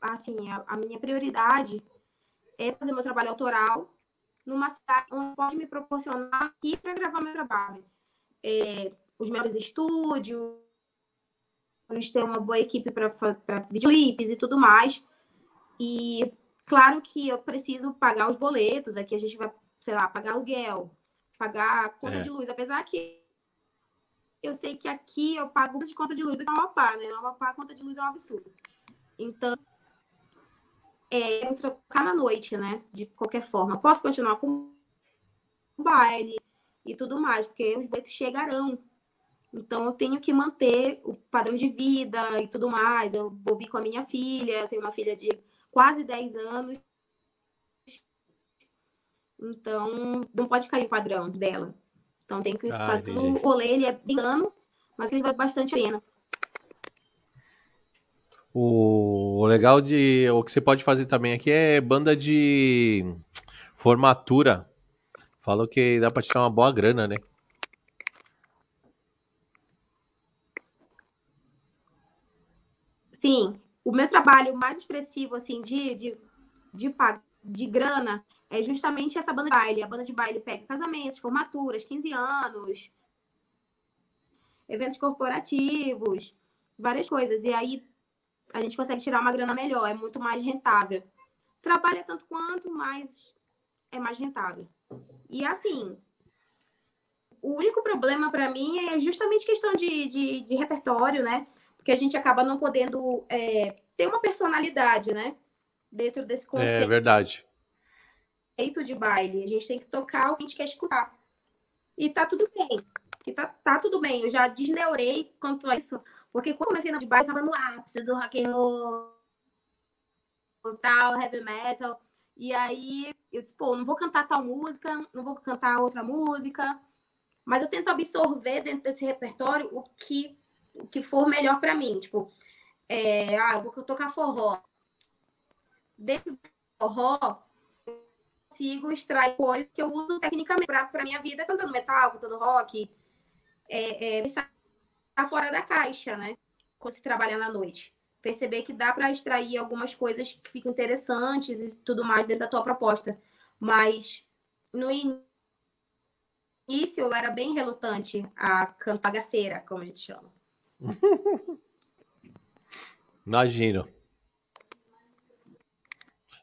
assim, a, a minha prioridade é fazer meu trabalho autoral numa cidade onde pode me proporcionar aqui para gravar meu trabalho. É, os melhores estúdios, ter uma boa equipe para videoclipes e tudo mais. E claro que eu preciso pagar os boletos, aqui a gente vai, sei lá, pagar aluguel, pagar conta é. de luz, apesar que eu sei que aqui eu pago de conta de luz do que no Amapá, né? No Amapá a conta de luz é um absurdo. Então, é trocar na noite, né? De qualquer forma. Posso continuar com o baile e tudo mais, porque os boletos chegarão. Então, eu tenho que manter o padrão de vida e tudo mais. Eu vou vir com a minha filha, eu tenho uma filha de quase 10 anos. Então, não pode cair o padrão dela. Então tem que ah, fazer entendi. o rolê, ele é bem mas ele vale bastante a pena. O, legal de. O que você pode fazer também aqui é banda de formatura. Falou que dá para tirar uma boa grana, né? Sim. O meu trabalho mais expressivo, assim, de, de, de, de grana é justamente essa banda de baile. A banda de baile pega casamentos, formaturas, 15 anos, eventos corporativos, várias coisas. E aí a gente consegue tirar uma grana melhor, é muito mais rentável. Trabalha tanto quanto, mas é mais rentável. E assim, o único problema para mim é justamente questão de, de, de, repertório, né? Porque a gente acaba não podendo é, ter uma personalidade, né? Dentro desse é conceito. É verdade de baile. A gente tem que tocar o que a gente quer escutar. E tá tudo bem. E tá, tá tudo bem. Eu já desneurei quanto a isso. Porque quando comecei no de baile, eu tava no ápice do rock and roll, tal, heavy metal. E aí eu disse, pô, não vou cantar tal música, não vou cantar outra música. Mas eu tento absorver dentro desse repertório o que, o que for melhor para mim. Tipo, é, ah, eu vou tocar forró. Dentro do forró, consigo extrair coisas que eu uso tecnicamente para minha vida, cantando metal, cantando rock. É, é, fora da caixa, né? Quando se trabalha na noite. Perceber que dá para extrair algumas coisas que ficam interessantes e tudo mais dentro da tua proposta. Mas no início eu era bem relutante a cantar gaceira, como a gente chama. Imagino.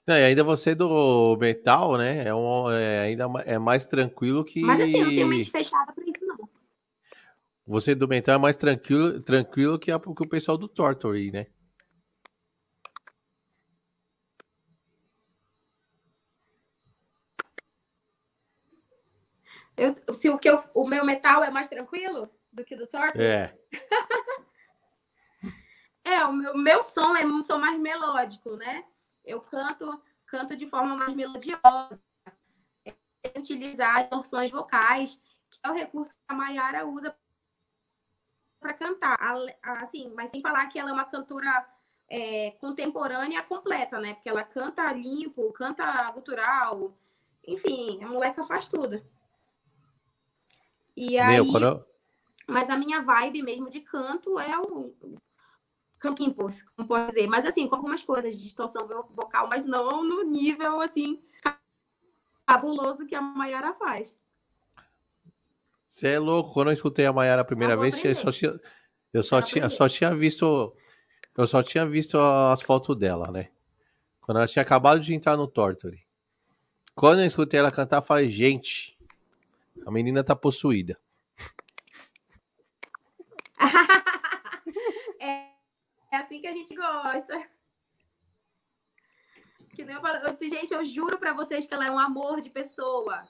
Não, e ainda você do metal, né? É, um, é ainda é mais tranquilo que. Mas assim, eu não tenho mente fechada. Você do metal é mais tranquilo, tranquilo que, a, que o pessoal do Tortory, né? Eu, se o, que eu, o meu metal é mais tranquilo do que do Tortory? É. é, o meu, meu som é um som mais melódico, né? eu canto, canto de forma mais melodiosa, é, utilizar torções vocais, que é o recurso que a Mayara usa para cantar. Assim, mas sem falar que ela é uma cantora é, contemporânea completa, né? Porque ela canta limpo, canta gutural, enfim, a moleca faz tudo. E aí, Meu, quando... Mas a minha vibe mesmo de canto é o, campos, como pode dizer. Mas assim, com algumas coisas de distorção vocal, mas não no nível assim cabuloso que a Mayara faz. Você é louco. Quando eu escutei a Mayara a primeira vez, eu só tinha, eu só tinha, só tinha visto, eu só tinha visto as fotos dela, né? Quando ela tinha acabado de entrar no Torture. Quando eu escutei ela cantar, eu falei, gente, a menina tá possuída. É assim que a gente gosta. Que nem eu falo, gente, eu juro para vocês que ela é um amor de pessoa.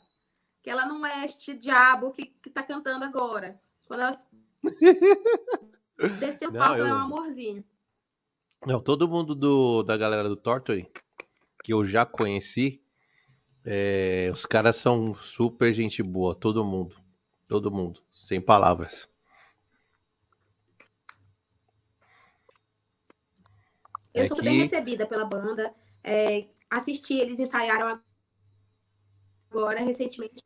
Que ela não é este diabo que, que tá cantando agora. Quando ela desceu o palco, eu... ela é um amorzinho. Não, todo mundo do, da galera do Tortory, que eu já conheci, é, os caras são super gente boa, todo mundo. Todo mundo, sem palavras. Eu é sou que... bem recebida pela banda. É, assisti, eles ensaiaram agora recentemente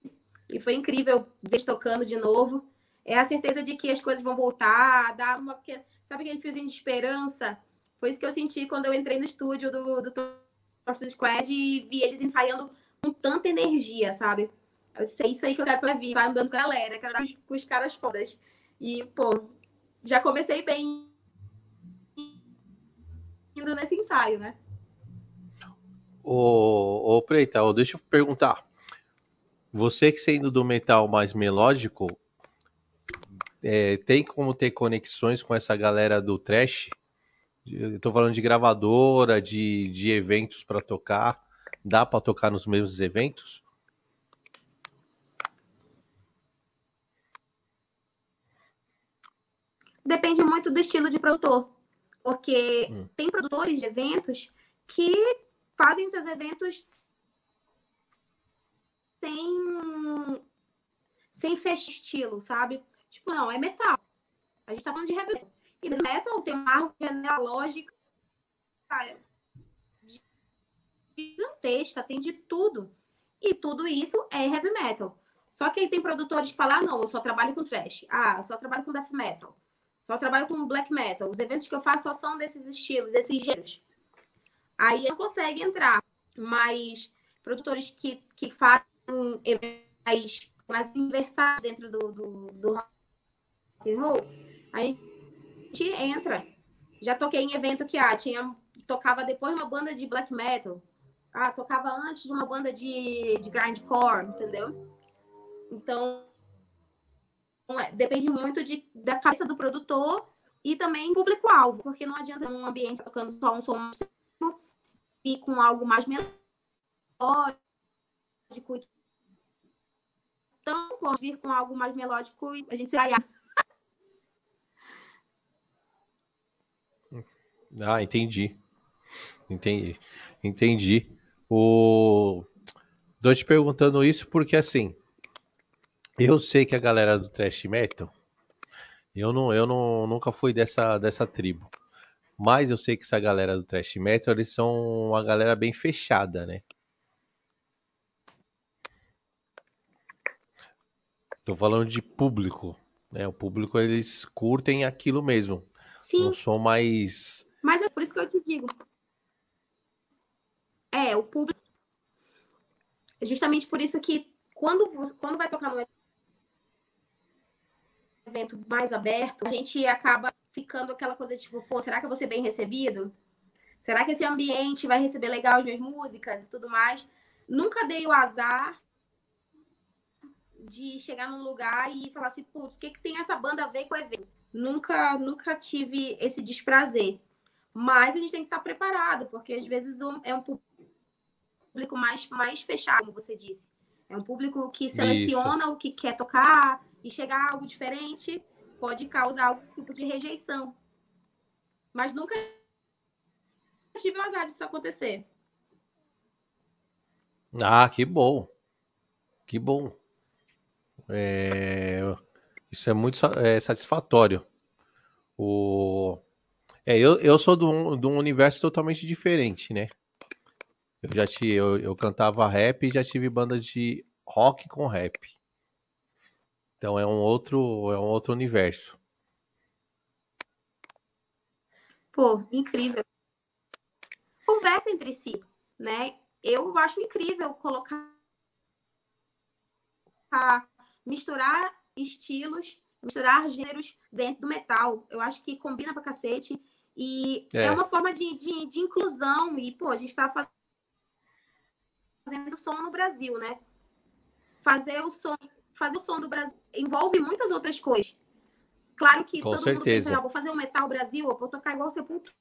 e foi incrível ver tocando de novo. É a certeza de que as coisas vão voltar, dar uma. Sabe aquele fiozinho de esperança? Foi isso que eu senti quando eu entrei no estúdio do, do Torture Squad e vi eles ensaiando com tanta energia, sabe? Sei isso aí que eu quero pra vir, tá andando com a galera, quero dar com os caras fodas. E, pô, já comecei bem indo nesse ensaio, né? Ô, ô Preita, deixa eu perguntar. Você que sendo do metal mais melódico, é, tem como ter conexões com essa galera do trash? Tô falando de gravadora, de, de eventos para tocar. Dá para tocar nos mesmos eventos? Depende muito do estilo de produtor. Porque hum. tem produtores de eventos que fazem os seus eventos sem, sem fechar estilo, sabe? Tipo, não, é metal. A gente tá falando de heavy E metal tem uma árvore genealógica gigantesca, tem de tudo. E tudo isso é heavy metal. Só que aí tem produtores que falam, ah, não, eu só trabalho com trash. Ah, eu só trabalho com death metal. Só trabalho com black metal. Os eventos que eu faço só são desses estilos, desses gêneros. Aí não consegue entrar. Mas produtores que, que fazem eventos mais universais dentro do, do, do rock and roll, a gente entra. Já toquei em evento que ah, tinha, tocava depois uma banda de black metal. Ah, tocava antes de uma banda de, de grindcore, entendeu? Então, é, depende muito de, da cabeça do produtor e também público-alvo, porque não adianta um ambiente tocando só um som e com algo mais melódico então pode vir com algo mais melódico e a gente vai Ah, entendi. Entendi. Entendi. O... Tô te perguntando isso porque, assim, eu sei que a galera do Trash Metal, eu, não, eu não, nunca fui dessa, dessa tribo. Mas eu sei que essa galera do Trash Metal, eles são uma galera bem fechada, né? Tô falando de público, né? O público, eles curtem aquilo mesmo. Sim. Não sou mais... Mas é por isso que eu te digo. É, o público... É justamente por isso que quando, quando vai tocar no evento mais aberto, a gente acaba ficando aquela coisa tipo, pô, será que eu vou ser bem recebido? Será que esse ambiente vai receber legal as minhas músicas e tudo mais? Nunca dei o azar de chegar num lugar e falar assim, putz, o que, que tem essa banda a ver com o evento? Nunca, nunca tive esse desprazer. Mas a gente tem que estar preparado, porque às vezes é um público mais, mais fechado, como você disse. É um público que seleciona Isso. o que quer tocar e chegar a algo diferente pode causar algum tipo de rejeição. Mas nunca tive o azar disso acontecer. Ah, que bom. Que bom. É... Isso é muito é, satisfatório. O... É, eu, eu sou de um, universo totalmente diferente, né? Eu já tive, eu, eu cantava rap e já tive banda de rock com rap. Então é um outro, é um outro universo. Pô, incrível. Conversa entre si, né? Eu acho incrível colocar misturar estilos, misturar gêneros dentro do metal. Eu acho que combina pra cacete. E é, é uma forma de, de, de, inclusão. E, pô, a gente tá fazendo som no Brasil, né? Fazer o som fazer o som do Brasil envolve muitas outras coisas. Claro que Com todo certeza. mundo pensa, ah, vou fazer um metal Brasil, eu vou tocar igual Sepultura.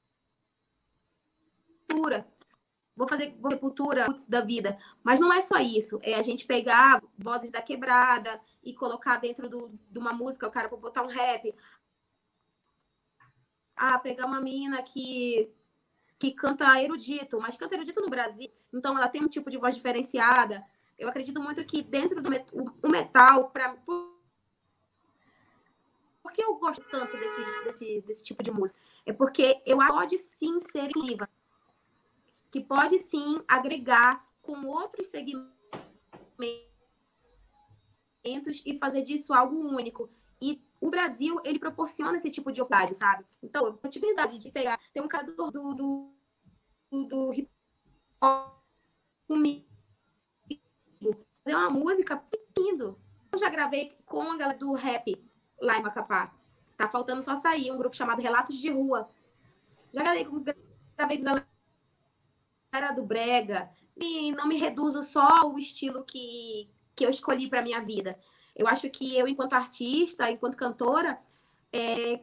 Vou fazer Sepultura putz, da vida. Mas não é só isso. É a gente pegar vozes da quebrada e colocar dentro do, de uma música, o cara vou botar um rap. Ah, pegar uma mina que que canta erudito, mas canta erudito no Brasil, então ela tem um tipo de voz diferenciada. Eu acredito muito que dentro do o metal, para porque que eu gosto tanto desse, desse, desse tipo de música? É porque eu pode sim ser incrível, que pode sim agregar com outros segmentos e fazer disso algo único. E o Brasil, ele proporciona esse tipo de oportunidade, sabe? Então, a possibilidade de pegar, tem um cara do, do, do, hip hop comigo, fazer uma música lindo. Eu já gravei com a galera do rap lá em Macapá. Tá faltando só sair um grupo chamado Relatos de Rua. Já gravei, gravei com a galera do Brega. E não me reduzo só ao estilo que, que eu escolhi para minha vida. Eu acho que eu, enquanto artista, enquanto cantora, é,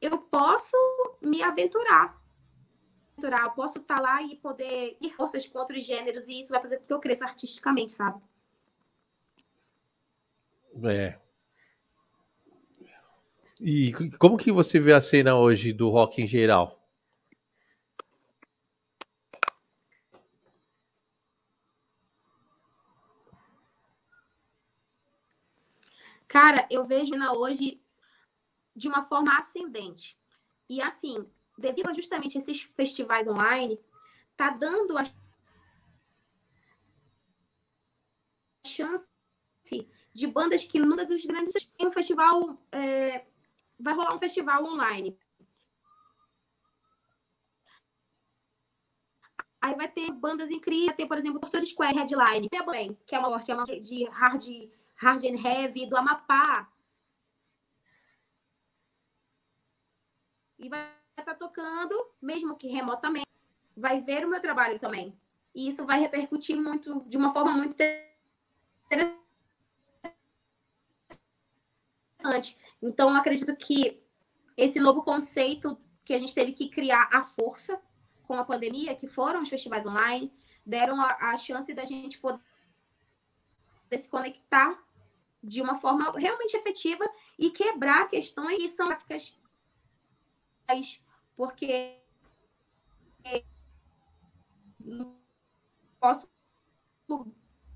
eu posso me aventurar. Eu posso estar tá lá e poder ir forças com outros gêneros, e isso vai fazer com que eu cresça artisticamente, sabe? É. E como que você vê a cena hoje do rock em geral? Cara, eu vejo na hoje de uma forma ascendente. E assim, devido a justamente esses festivais online, tá dando a chance de bandas que numa dos grandes tem um festival é, vai rolar um festival online. Aí vai ter bandas incríveis, ter, por exemplo, Torture Square Headline, que é uma, que é uma de hard, hard and heavy do Amapá. E vai estar tá tocando, mesmo que remotamente, vai ver o meu trabalho também. E isso vai repercutir muito, de uma forma muito interessante. Então, acredito que esse novo conceito que a gente teve que criar à força com a pandemia, que foram os festivais online, deram a, a chance da gente poder se conectar de uma forma realmente efetiva e quebrar questões que são gráficas, porque posso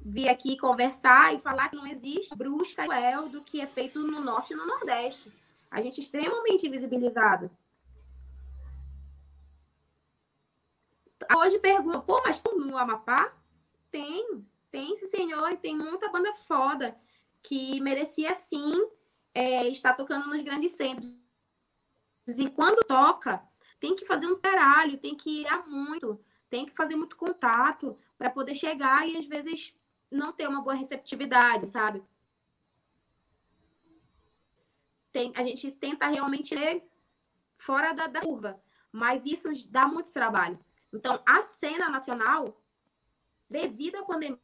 vir aqui conversar e falar que não existe brusca cruel do que é feito no norte e no nordeste. A gente é extremamente invisibilizado. Hoje pergunta, pô, mas no Amapá? Tem, tem sim, senhor, e tem muita banda foda que merecia sim é, estar tocando nos grandes centros. E quando toca, tem que fazer um caralho, tem que ir muito, tem que fazer muito contato para poder chegar e às vezes não ter uma boa receptividade, sabe? Tem, a gente tenta realmente ler fora da, da curva, mas isso dá muito trabalho. Então, a cena nacional, devido à pandemia,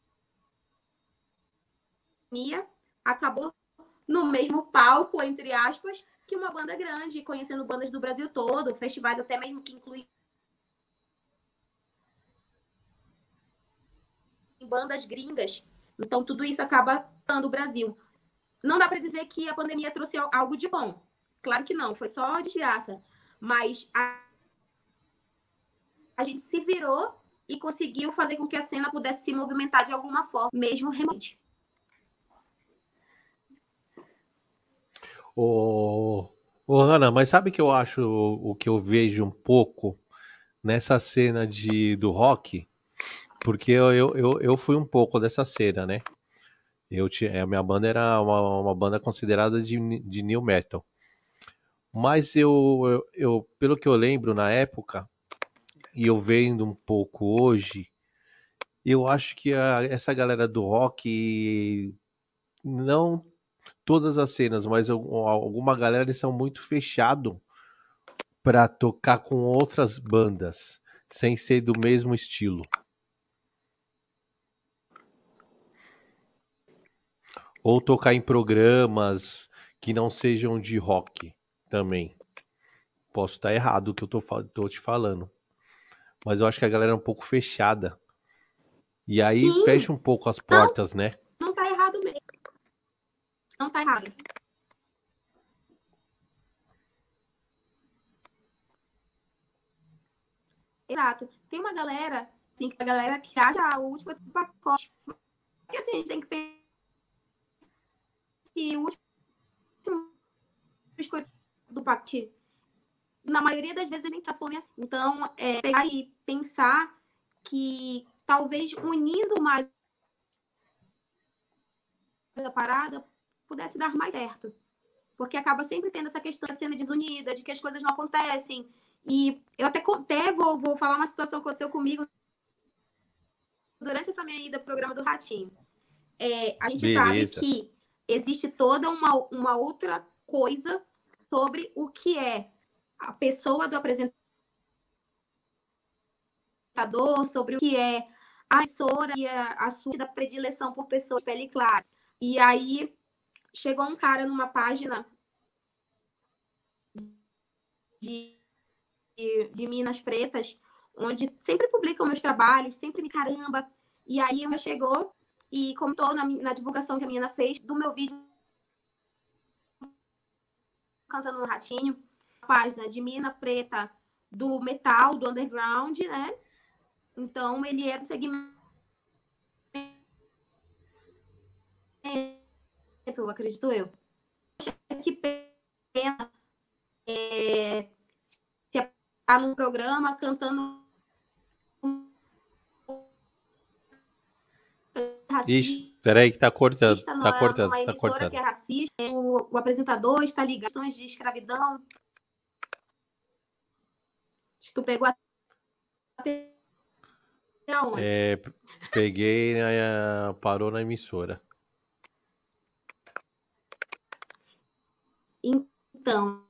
acabou no mesmo palco, entre aspas, que uma banda grande, conhecendo bandas do Brasil todo, festivais até mesmo que incluem bandas gringas. Então, tudo isso acaba dando o Brasil. Não dá para dizer que a pandemia trouxe algo de bom. Claro que não, foi só desgraça. Mas a, a gente se virou e conseguiu fazer com que a cena pudesse se movimentar de alguma forma, mesmo remotamente. Ô, ô, mas sabe que eu acho o que eu vejo um pouco nessa cena de, do rock? Porque eu, eu, eu, fui um pouco dessa cena, né? Eu a minha banda era uma, uma banda considerada de, de new metal. Mas eu, eu, eu, pelo que eu lembro na época, e eu vendo um pouco hoje, eu acho que a, essa galera do rock, não todas as cenas, mas alguma galera eles são muito fechado para tocar com outras bandas, sem ser do mesmo estilo. Ou tocar em programas que não sejam de rock também. Posso estar errado o que eu tô, tô te falando. Mas eu acho que a galera é um pouco fechada. E aí Sim. fecha um pouco as portas, não, né? Não tá errado mesmo. Não tá errado. Exato. Tem uma galera, assim, a galera que acha o último pacote. Porque assim, a gente tem que pensar que o último pacote, na maioria das vezes ele nem tá fome assim. Então, é, pegar e pensar que talvez unindo mais a parada pudesse dar mais certo. Porque acaba sempre tendo essa questão da cena desunida, de que as coisas não acontecem. E eu até, até vou, vou falar uma situação que aconteceu comigo durante essa minha ida ao programa do Ratinho. É, a gente Beleza. sabe que existe toda uma, uma outra coisa sobre o que é a pessoa do apresentador, sobre o que é a emissora e a, a sua predileção por pessoas de pele clara. E aí chegou um cara numa página de, de, de Minas Pretas, onde sempre publicam meus trabalhos, sempre me caramba. E aí uma chegou e comentou na, na divulgação que a menina fez do meu vídeo cantando no ratinho, página de mina preta do metal, do underground, né? Então ele é do segmento acredito eu. Que pena é, se está num programa cantando Ixi, peraí que tá cortando, tá cortando, tá cortando. Que é racista, o, o apresentador está ligado questões de escravidão. Tu pegou até onde? É, peguei, né, parou na emissora. Então,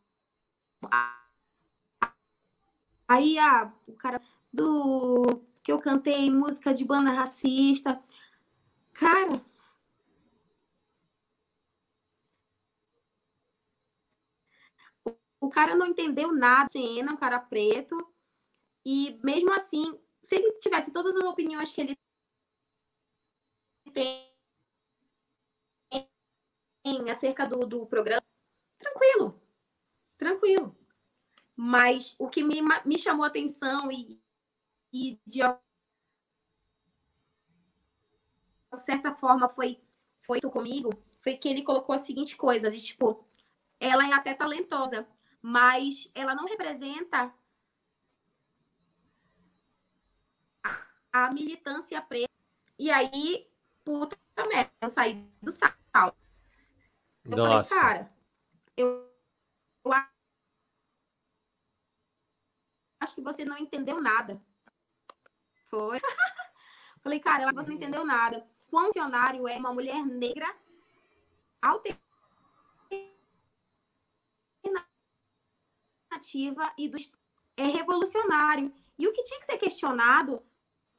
aí a, o cara do que eu cantei música de banda racista, cara, o cara não entendeu nada, cena, um cara preto, e mesmo assim, se ele tivesse todas as opiniões que ele tem acerca do, do programa, tranquilo, tranquilo. Mas o que me, me chamou a atenção e, e de certa forma foi foi comigo foi que ele colocou a seguinte coisa de tipo ela é até talentosa mas ela não representa a militância preta e aí puta merda eu saí do sal eu Nossa. falei cara eu, eu acho que você não entendeu nada. Foi. Falei, cara, eu acho que você não entendeu nada. O funcionário é uma mulher negra alternativa e do é revolucionário. E o que tinha que ser questionado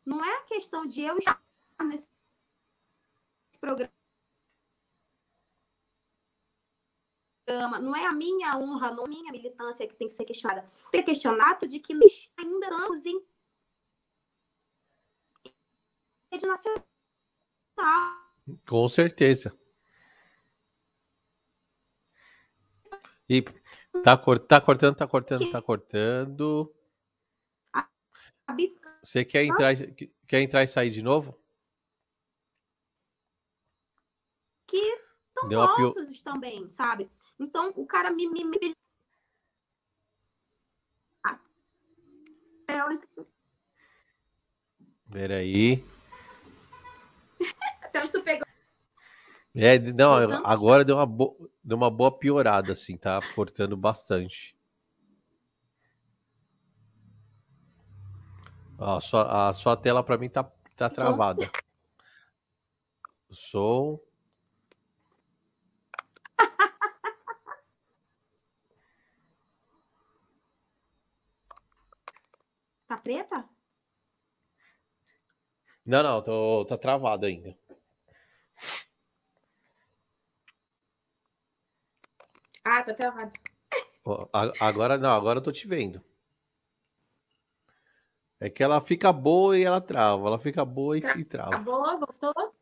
não é a questão de eu estar nesse programa não é a minha honra, não é a minha militância que tem que ser questionada. Tem questionado de que nós ainda estamos em rede nacional. Com certeza. E tá, tá cortando, tá cortando, tá cortando. Você quer entrar, quer entrar e sair de novo? Que são Deu nossos também, sabe? Então, o cara me. me, me... Ah. Peraí. Até onde tu pegou. É, não, agora deu uma, bo... deu uma boa piorada, assim, tá cortando bastante. Ó, a, sua, a sua tela para mim tá, tá travada. O som. Tá preta? Não, não, tô, tá travado ainda. Ah, tá travado. Agora não, agora eu tô te vendo. É que ela fica boa e ela trava. Ela fica boa e, e trava. Tá boa, voltou?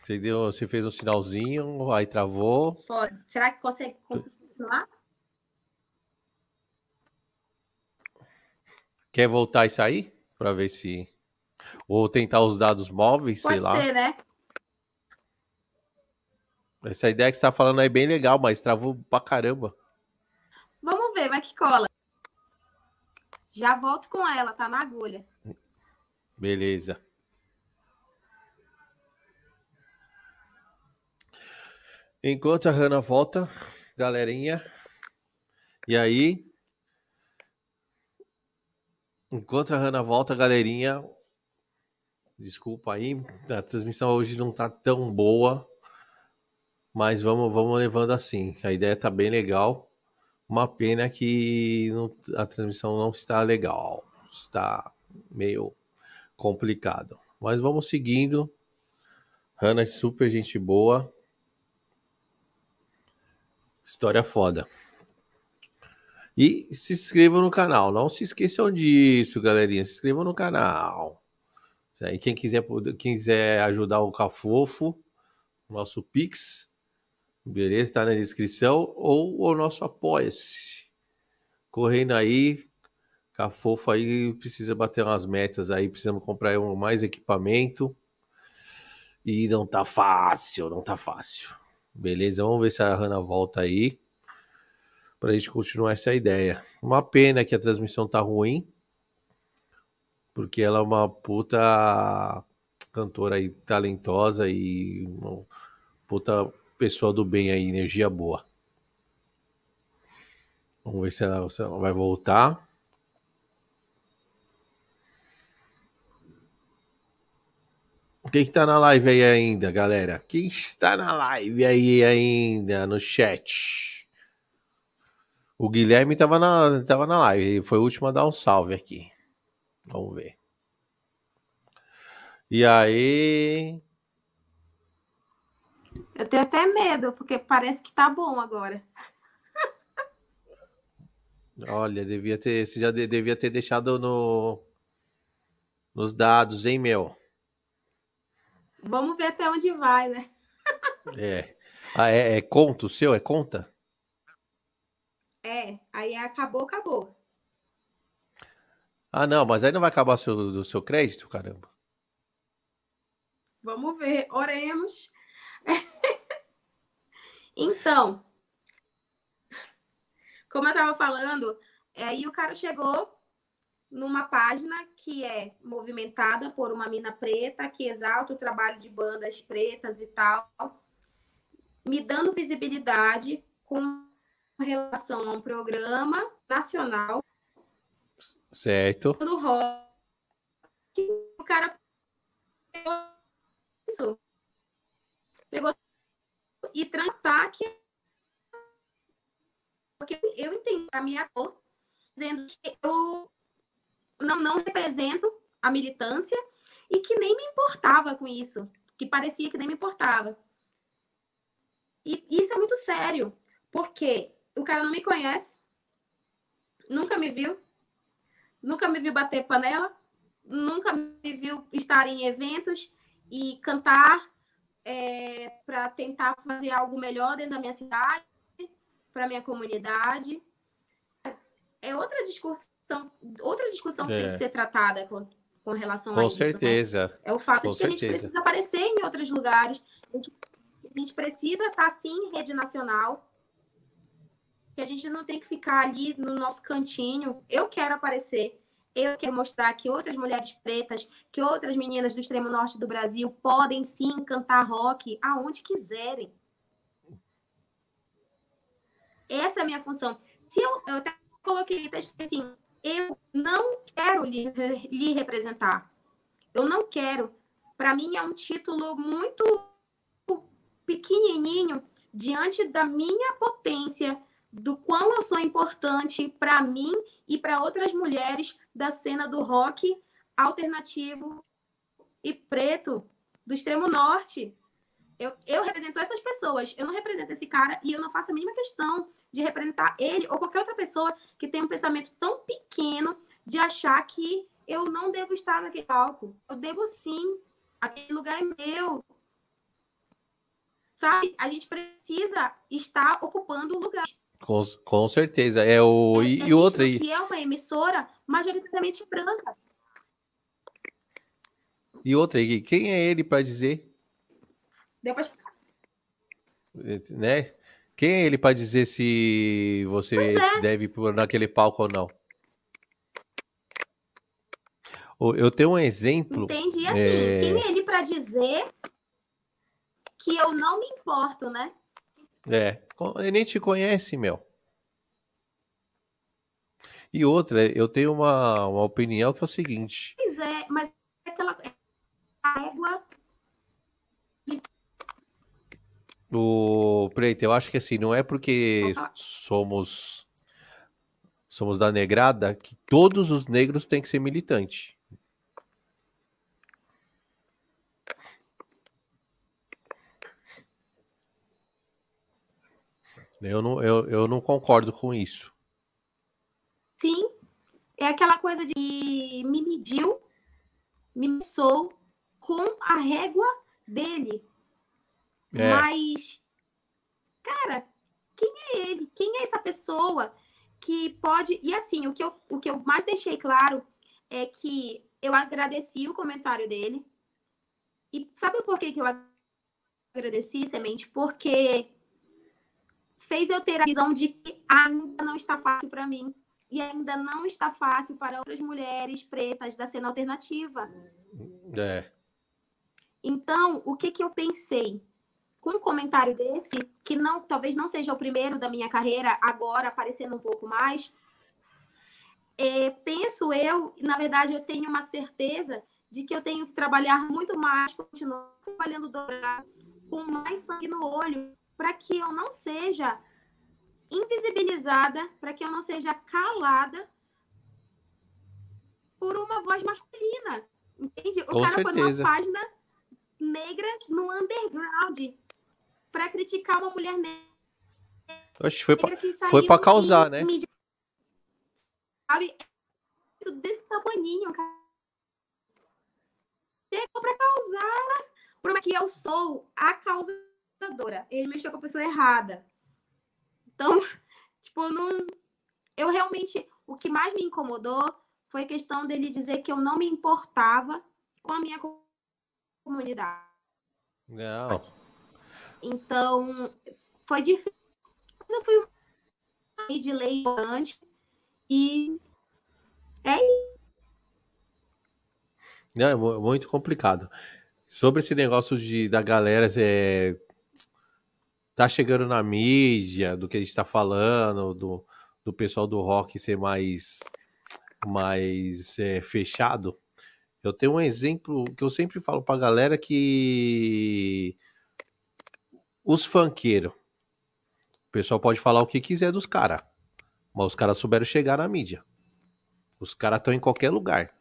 Você, deu, você fez um sinalzinho, aí travou. Será que consegue continuar? Quer voltar e sair? Para ver se. Ou tentar os dados móveis, Pode sei lá. Pode ser, né? Essa ideia que você tá falando aí é bem legal, mas travou pra caramba. Vamos ver, vai que cola. Já volto com ela, tá na agulha. Beleza. Enquanto a Hanna volta, galerinha. E aí? Enquanto a Hanna volta, galerinha. Desculpa aí, a transmissão hoje não tá tão boa. Mas vamos, vamos levando assim. A ideia tá bem legal. Uma pena que não, a transmissão não está legal. Está meio complicado. Mas vamos seguindo. Hanna é super gente boa. História foda. E se inscrevam no canal. Não se esqueçam disso, galerinha. Se inscrevam no canal. E quem quiser, quiser ajudar o Cafofo, nosso Pix, beleza? Tá na descrição. Ou o nosso Apoia-se. Correndo aí. Cafofo aí precisa bater umas metas aí. Precisamos comprar mais equipamento. E não tá fácil, não tá fácil. Beleza, vamos ver se a Hanna volta aí. Pra gente continuar essa ideia. Uma pena que a transmissão tá ruim. Porque ela é uma puta cantora aí talentosa e uma puta pessoa do bem aí, energia boa. Vamos ver se ela, se ela vai voltar. Quem está na live aí ainda, galera? Quem está na live aí ainda no chat? O Guilherme estava na, tava na live, foi o último a dar um salve aqui. Vamos ver. E aí? Eu tenho até medo, porque parece que tá bom agora. Olha, devia ter, você já devia ter deixado no, nos dados, hein, meu? Vamos ver até onde vai, né? é. Ah, é, é conto seu? É conta? É, aí acabou, acabou. Ah, não, mas aí não vai acabar seu, do seu crédito, caramba. Vamos ver, oremos. então, como eu estava falando, aí o cara chegou numa página que é movimentada por uma mina preta que exalta o trabalho de bandas pretas e tal, me dando visibilidade com relação a um programa nacional. Certo. Do rock. O cara pegou isso. Pegou e tratar que porque eu entendo a minha dor dizendo que eu não, não represento a militância e que nem me importava com isso, que parecia que nem me importava. E isso é muito sério, porque o cara não me conhece, nunca me viu, nunca me viu bater panela, nunca me viu estar em eventos e cantar é, para tentar fazer algo melhor dentro da minha cidade, para minha comunidade. É outra discussão outra discussão que é. tem que ser tratada com, com relação com a isso. Com né? certeza. Né? É o fato com de que certeza. a gente precisa aparecer em outros lugares. A gente, a gente precisa estar, sim, em rede nacional. Que a gente não tem que ficar ali no nosso cantinho. Eu quero aparecer. Eu quero mostrar que outras mulheres pretas, que outras meninas do extremo norte do Brasil podem sim cantar rock aonde quiserem. Essa é a minha função. Se eu, eu até coloquei assim, eu não quero lhe, lhe representar. Eu não quero. Para mim é um título muito pequenininho diante da minha potência, do quão eu sou importante para mim e para outras mulheres da cena do rock alternativo e preto do extremo norte. Eu, eu represento essas pessoas, eu não represento esse cara e eu não faço a mínima questão de representar ele ou qualquer outra pessoa que tem um pensamento tão pequeno de achar que eu não devo estar naquele palco. Eu devo sim. Aquele lugar é meu. Sabe? A gente precisa estar ocupando o lugar. Com, com certeza. É o. É, e, e outra aí. Que é uma emissora majoritariamente branca. E outra aí, quem é ele para dizer depois. Né? Quem é ele para dizer se você é. deve ir naquele palco ou não? Eu tenho um exemplo. Entendi. Assim, é... quem é ele para dizer que eu não me importo, né? É, ele nem te conhece, Mel. E outra, eu tenho uma, uma opinião que é o seguinte. Pois é, mas é aquela égua. O Preto, eu acho que assim, não é porque somos somos da negrada que todos os negros têm que ser militante. Eu não, eu, eu não concordo com isso. Sim, é aquela coisa de me mediu, me missou com a régua dele. É. Mas, cara, quem é ele? Quem é essa pessoa que pode. E assim, o que eu, o que eu mais deixei claro é que eu agradeci o comentário dele. E sabe por que, que eu agradeci, Semente? Porque fez eu ter a visão de que ainda não está fácil para mim e ainda não está fácil para outras mulheres pretas da cena alternativa. É. Então, o que que eu pensei? Com um comentário desse, que não, talvez não seja o primeiro da minha carreira, agora aparecendo um pouco mais, é, penso eu, na verdade, eu tenho uma certeza de que eu tenho que trabalhar muito mais, continuar trabalhando dobrado, com mais sangue no olho, para que eu não seja invisibilizada, para que eu não seja calada por uma voz masculina. Entende? O Com cara certeza. foi numa página negra no underground para criticar uma mulher negra. Oxe, foi para foi para causar, né? Mídia, sabe? Desse tamanho, cara. Chegou para causar. Problema é que eu sou a causa ele mexeu com a pessoa errada. Então, tipo, não. Eu realmente. O que mais me incomodou foi a questão dele dizer que eu não me importava com a minha comunidade. Não. Então, foi difícil. Mas eu fui de lei antes e é isso. Não, é muito complicado. Sobre esse negócio de, da galera é, tá chegando na mídia, do que a gente está falando, do, do pessoal do rock ser mais, mais é, fechado. Eu tenho um exemplo que eu sempre falo pra galera que os funkeiros, o pessoal pode falar o que quiser dos caras, mas os caras souberam chegar na mídia. Os caras estão em qualquer lugar.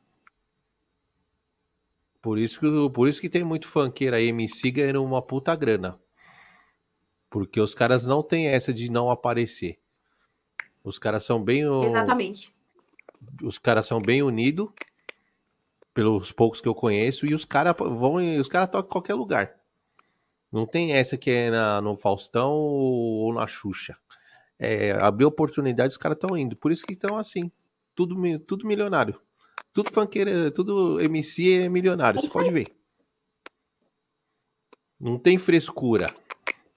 Por isso, que, por isso que tem muito funkeiro aí, MC ganhando uma puta grana. Porque os caras não têm essa de não aparecer. Os caras são bem. Exatamente. Os caras são bem unidos, pelos poucos que eu conheço, e os caras vão. Os caras tocam em qualquer lugar. Não tem essa que é na, no Faustão ou na Xuxa. É, abrir oportunidade, os caras estão indo. Por isso que estão assim. Tudo, tudo milionário. Tudo funkeiro, tudo MC é milionário, você pode ver. Não tem frescura.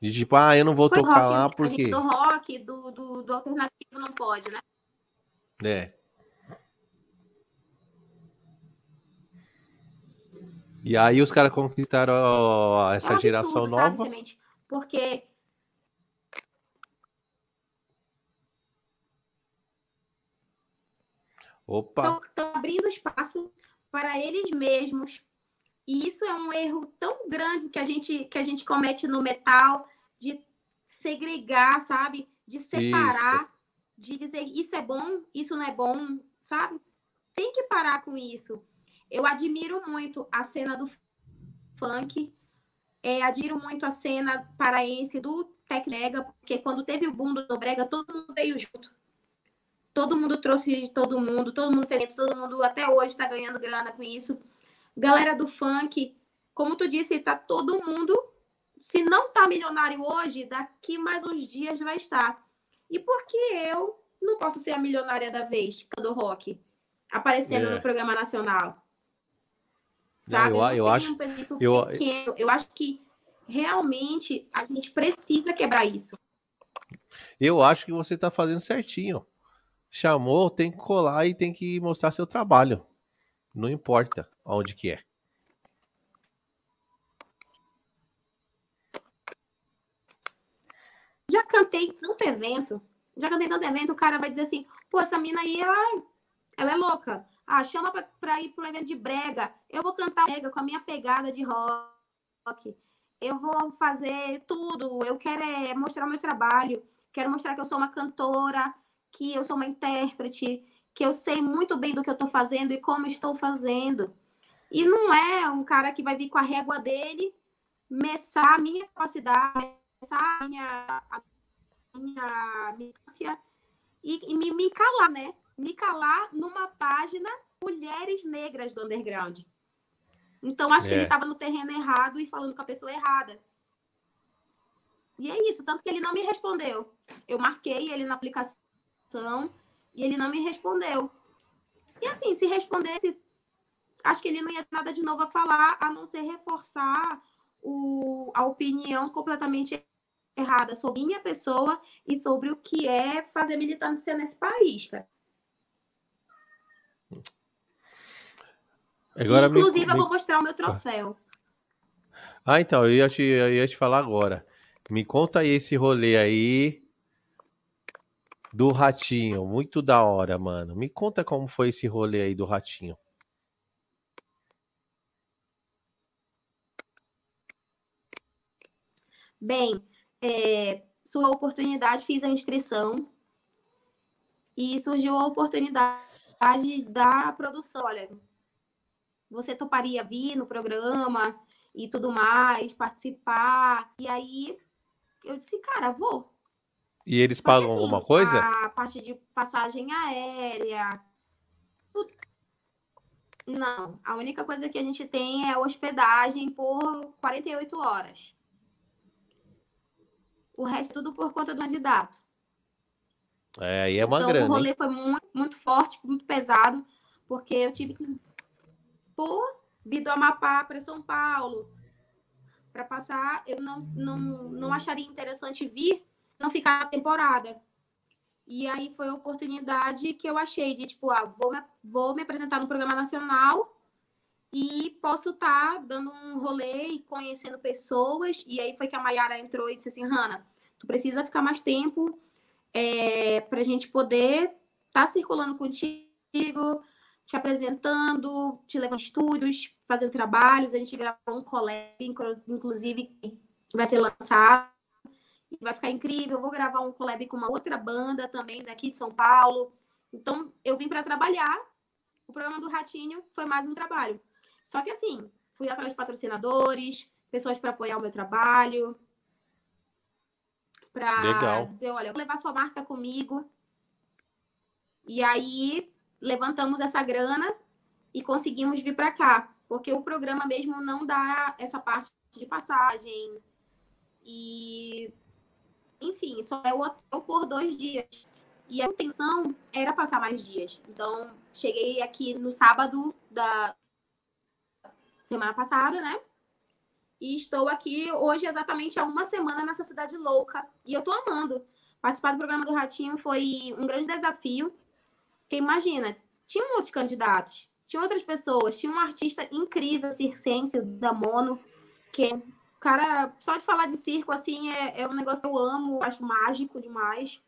De tipo, ah, eu não vou Foi tocar rock, lá porque. Do rock, do, do, do alternativo não pode, né? É. E aí os caras conquistaram essa é um geração absurdo, nova. Sabe, porque Opa! Estão abrindo espaço para eles mesmos e isso é um erro tão grande que a gente, que a gente comete no metal, de segregar, sabe? De separar, isso. de dizer isso é bom, isso não é bom, sabe? Tem que parar com isso. Eu admiro muito a cena do funk, é, admiro muito a cena paraense do Tecnega, porque quando teve o boom do Brega, todo mundo veio junto. Todo mundo trouxe todo mundo, todo mundo fez, todo mundo até hoje está ganhando grana com isso. Galera do funk, como tu disse, tá todo mundo, se não tá milionário hoje, daqui mais uns dias vai estar. E por que eu não posso ser a milionária da vez, do rock, aparecendo é. no programa nacional? Sabe? Eu, eu, eu acho, um eu, eu acho que realmente a gente precisa quebrar isso. Eu acho que você tá fazendo certinho. Chamou, tem que colar e tem que mostrar seu trabalho. Não importa onde que é. Já cantei tanto evento, já cantei tanto evento, o cara vai dizer assim, pô, essa mina aí, ela, ela é louca. Ah, chama pra, pra ir pro evento de brega. Eu vou cantar brega com a minha pegada de rock. Eu vou fazer tudo. Eu quero é mostrar o meu trabalho. Quero mostrar que eu sou uma cantora, que eu sou uma intérprete, que eu sei muito bem do que eu estou fazendo e como estou fazendo. E não é um cara que vai vir com a régua dele, messar a minha capacidade, messar a minha, a minha milícia e, e me, me calar, né? Me calar numa página Mulheres Negras do Underground. Então, acho é. que ele estava no terreno errado e falando com a pessoa errada. E é isso, tanto que ele não me respondeu. Eu marquei ele na aplicação e ele não me respondeu. E assim, se respondesse, acho que ele não ia ter nada de novo a falar, a não ser reforçar o, a opinião completamente errada sobre minha pessoa e sobre o que é fazer militância nesse país, cara. Agora Inclusive, me... eu vou mostrar o meu troféu. Ah, então, eu ia, te, eu ia te falar agora. Me conta aí esse rolê aí do Ratinho. Muito da hora, mano. Me conta como foi esse rolê aí do Ratinho. Bem, é, sua oportunidade, fiz a inscrição e surgiu a oportunidade da produção. Olha, você toparia vir no programa e tudo mais, participar? E aí eu disse, cara, vou. E eles pagam assim, alguma coisa? A parte de passagem aérea. Tudo... Não, a única coisa que a gente tem é hospedagem por 48 horas. O resto tudo por conta do candidato. É, aí é uma então, grana. O rolê hein? foi muito, muito forte, muito pesado, porque eu tive que pô, vir do Amapá para São Paulo para passar, eu não, não, não acharia interessante vir, não ficar a temporada. E aí foi a oportunidade que eu achei de, tipo, ah, vou me, vou me apresentar no programa nacional e posso estar tá dando um rolê e conhecendo pessoas. E aí foi que a Mayara entrou e disse assim, Hanna, tu precisa ficar mais tempo é, para a gente poder estar tá circulando contigo, te apresentando, te levando estúdios, fazendo trabalhos. A gente gravou um collab, inclusive, que vai ser lançado. Vai ficar incrível. Eu vou gravar um collab com uma outra banda também daqui de São Paulo. Então, eu vim para trabalhar. O programa do Ratinho foi mais um trabalho. Só que, assim, fui atrás de patrocinadores, pessoas para apoiar o meu trabalho. Para dizer, olha, vou levar sua marca comigo. E aí, levantamos essa grana e conseguimos vir para cá, porque o programa mesmo não dá essa parte de passagem e enfim, só é o hotel por dois dias. E a intenção era passar mais dias. Então, cheguei aqui no sábado da semana passada, né? E estou aqui hoje exatamente há uma semana nessa cidade louca. E eu tô amando. Participar do programa do Ratinho foi um grande desafio. Porque imagina, tinha outros candidatos, tinha outras pessoas, tinha um artista incrível, circense, da Mono, que, cara, só de falar de circo, assim, é, é um negócio que eu amo, acho mágico demais.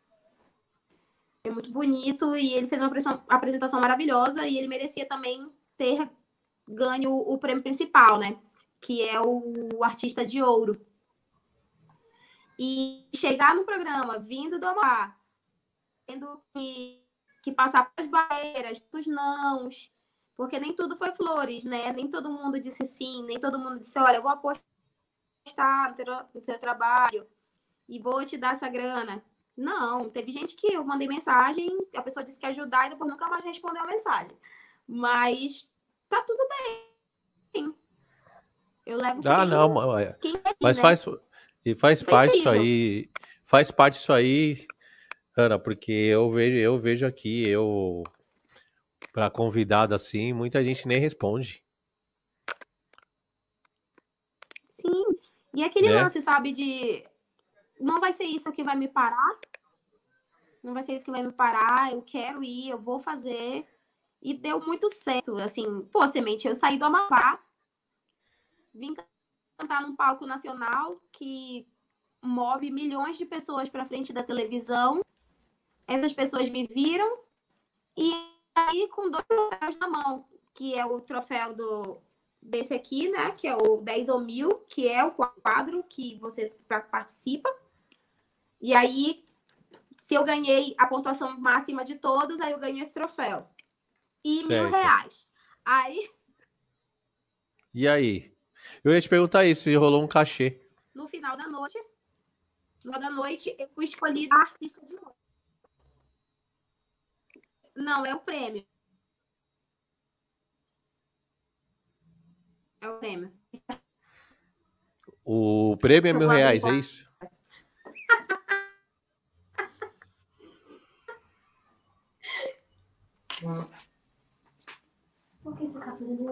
É muito bonito e ele fez uma apresentação maravilhosa e ele merecia também ter ganho o prêmio principal, né? Que é o artista de ouro. E chegar no programa vindo do Amar, tendo que que passar pelas barreiras, dos nãos, porque nem tudo foi flores, né? Nem todo mundo disse sim, nem todo mundo disse, olha, eu vou apostar no teu, no teu trabalho e vou te dar essa grana. Não, teve gente que eu mandei mensagem, a pessoa disse que ia ajudar e depois nunca mais respondeu a mensagem. Mas tá tudo bem. Eu levo Ah, não, mas né? faz e faz parte isso aí, faz parte isso aí Ana, porque eu vejo, eu vejo aqui, eu para convidado assim, muita gente nem responde. Sim. E aquele né? lance, sabe, de não vai ser isso que vai me parar. não vai ser isso que vai me parar, eu quero ir, eu vou fazer. E deu muito certo, assim, pô, Semente, eu saí do Amapá, vim cantar num palco nacional que move milhões de pessoas para frente da televisão. Essas pessoas me viram e aí com dois troféus na mão, que é o troféu do desse aqui, né, que é o 10 ou mil, que é o quadro que você participa. E aí, se eu ganhei a pontuação máxima de todos, aí eu ganho esse troféu. E certo. mil reais. Aí. E aí? Eu ia te perguntar isso, se rolou um cachê. No final da noite, no final da noite, eu fui escolhida artista de noite. Não, é o prêmio. É o prêmio. O prêmio é mil reais, é isso? Por que você tá fazendo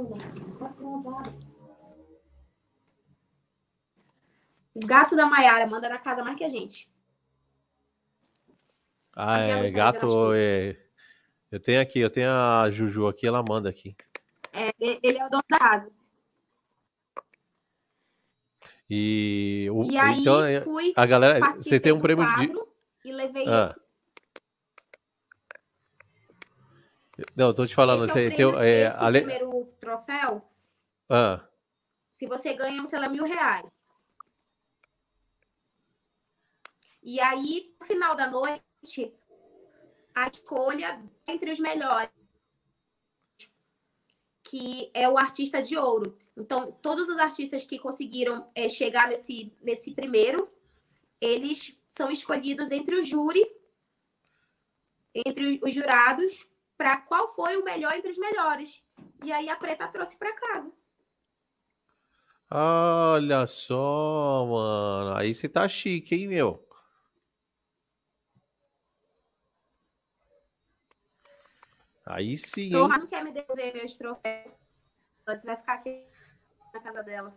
O gato da Maiara manda na casa mais que a gente. Ah, é, gato. É... Eu tenho aqui, eu tenho a Juju aqui, ela manda aqui. É, ele é o dono da casa. E, o, e aí então, é, fui, a galera, você tem um prêmio de e levei ah. Não, tô te falando, esse você é tem é, ale... primeiro troféu. Ah. Se você ganha, você leva mil reais. E aí, no final da noite, a escolha entre os melhores, que é o artista de ouro. Então, todos os artistas que conseguiram é, chegar nesse, nesse primeiro, eles são escolhidos entre o júri, entre os jurados, para qual foi o melhor entre os melhores. E aí a Preta trouxe para casa. Olha só, mano. Aí você tá chique, hein, meu? Aí sim. Torra não quer me devolver meus troféus. Você vai ficar aqui na casa dela.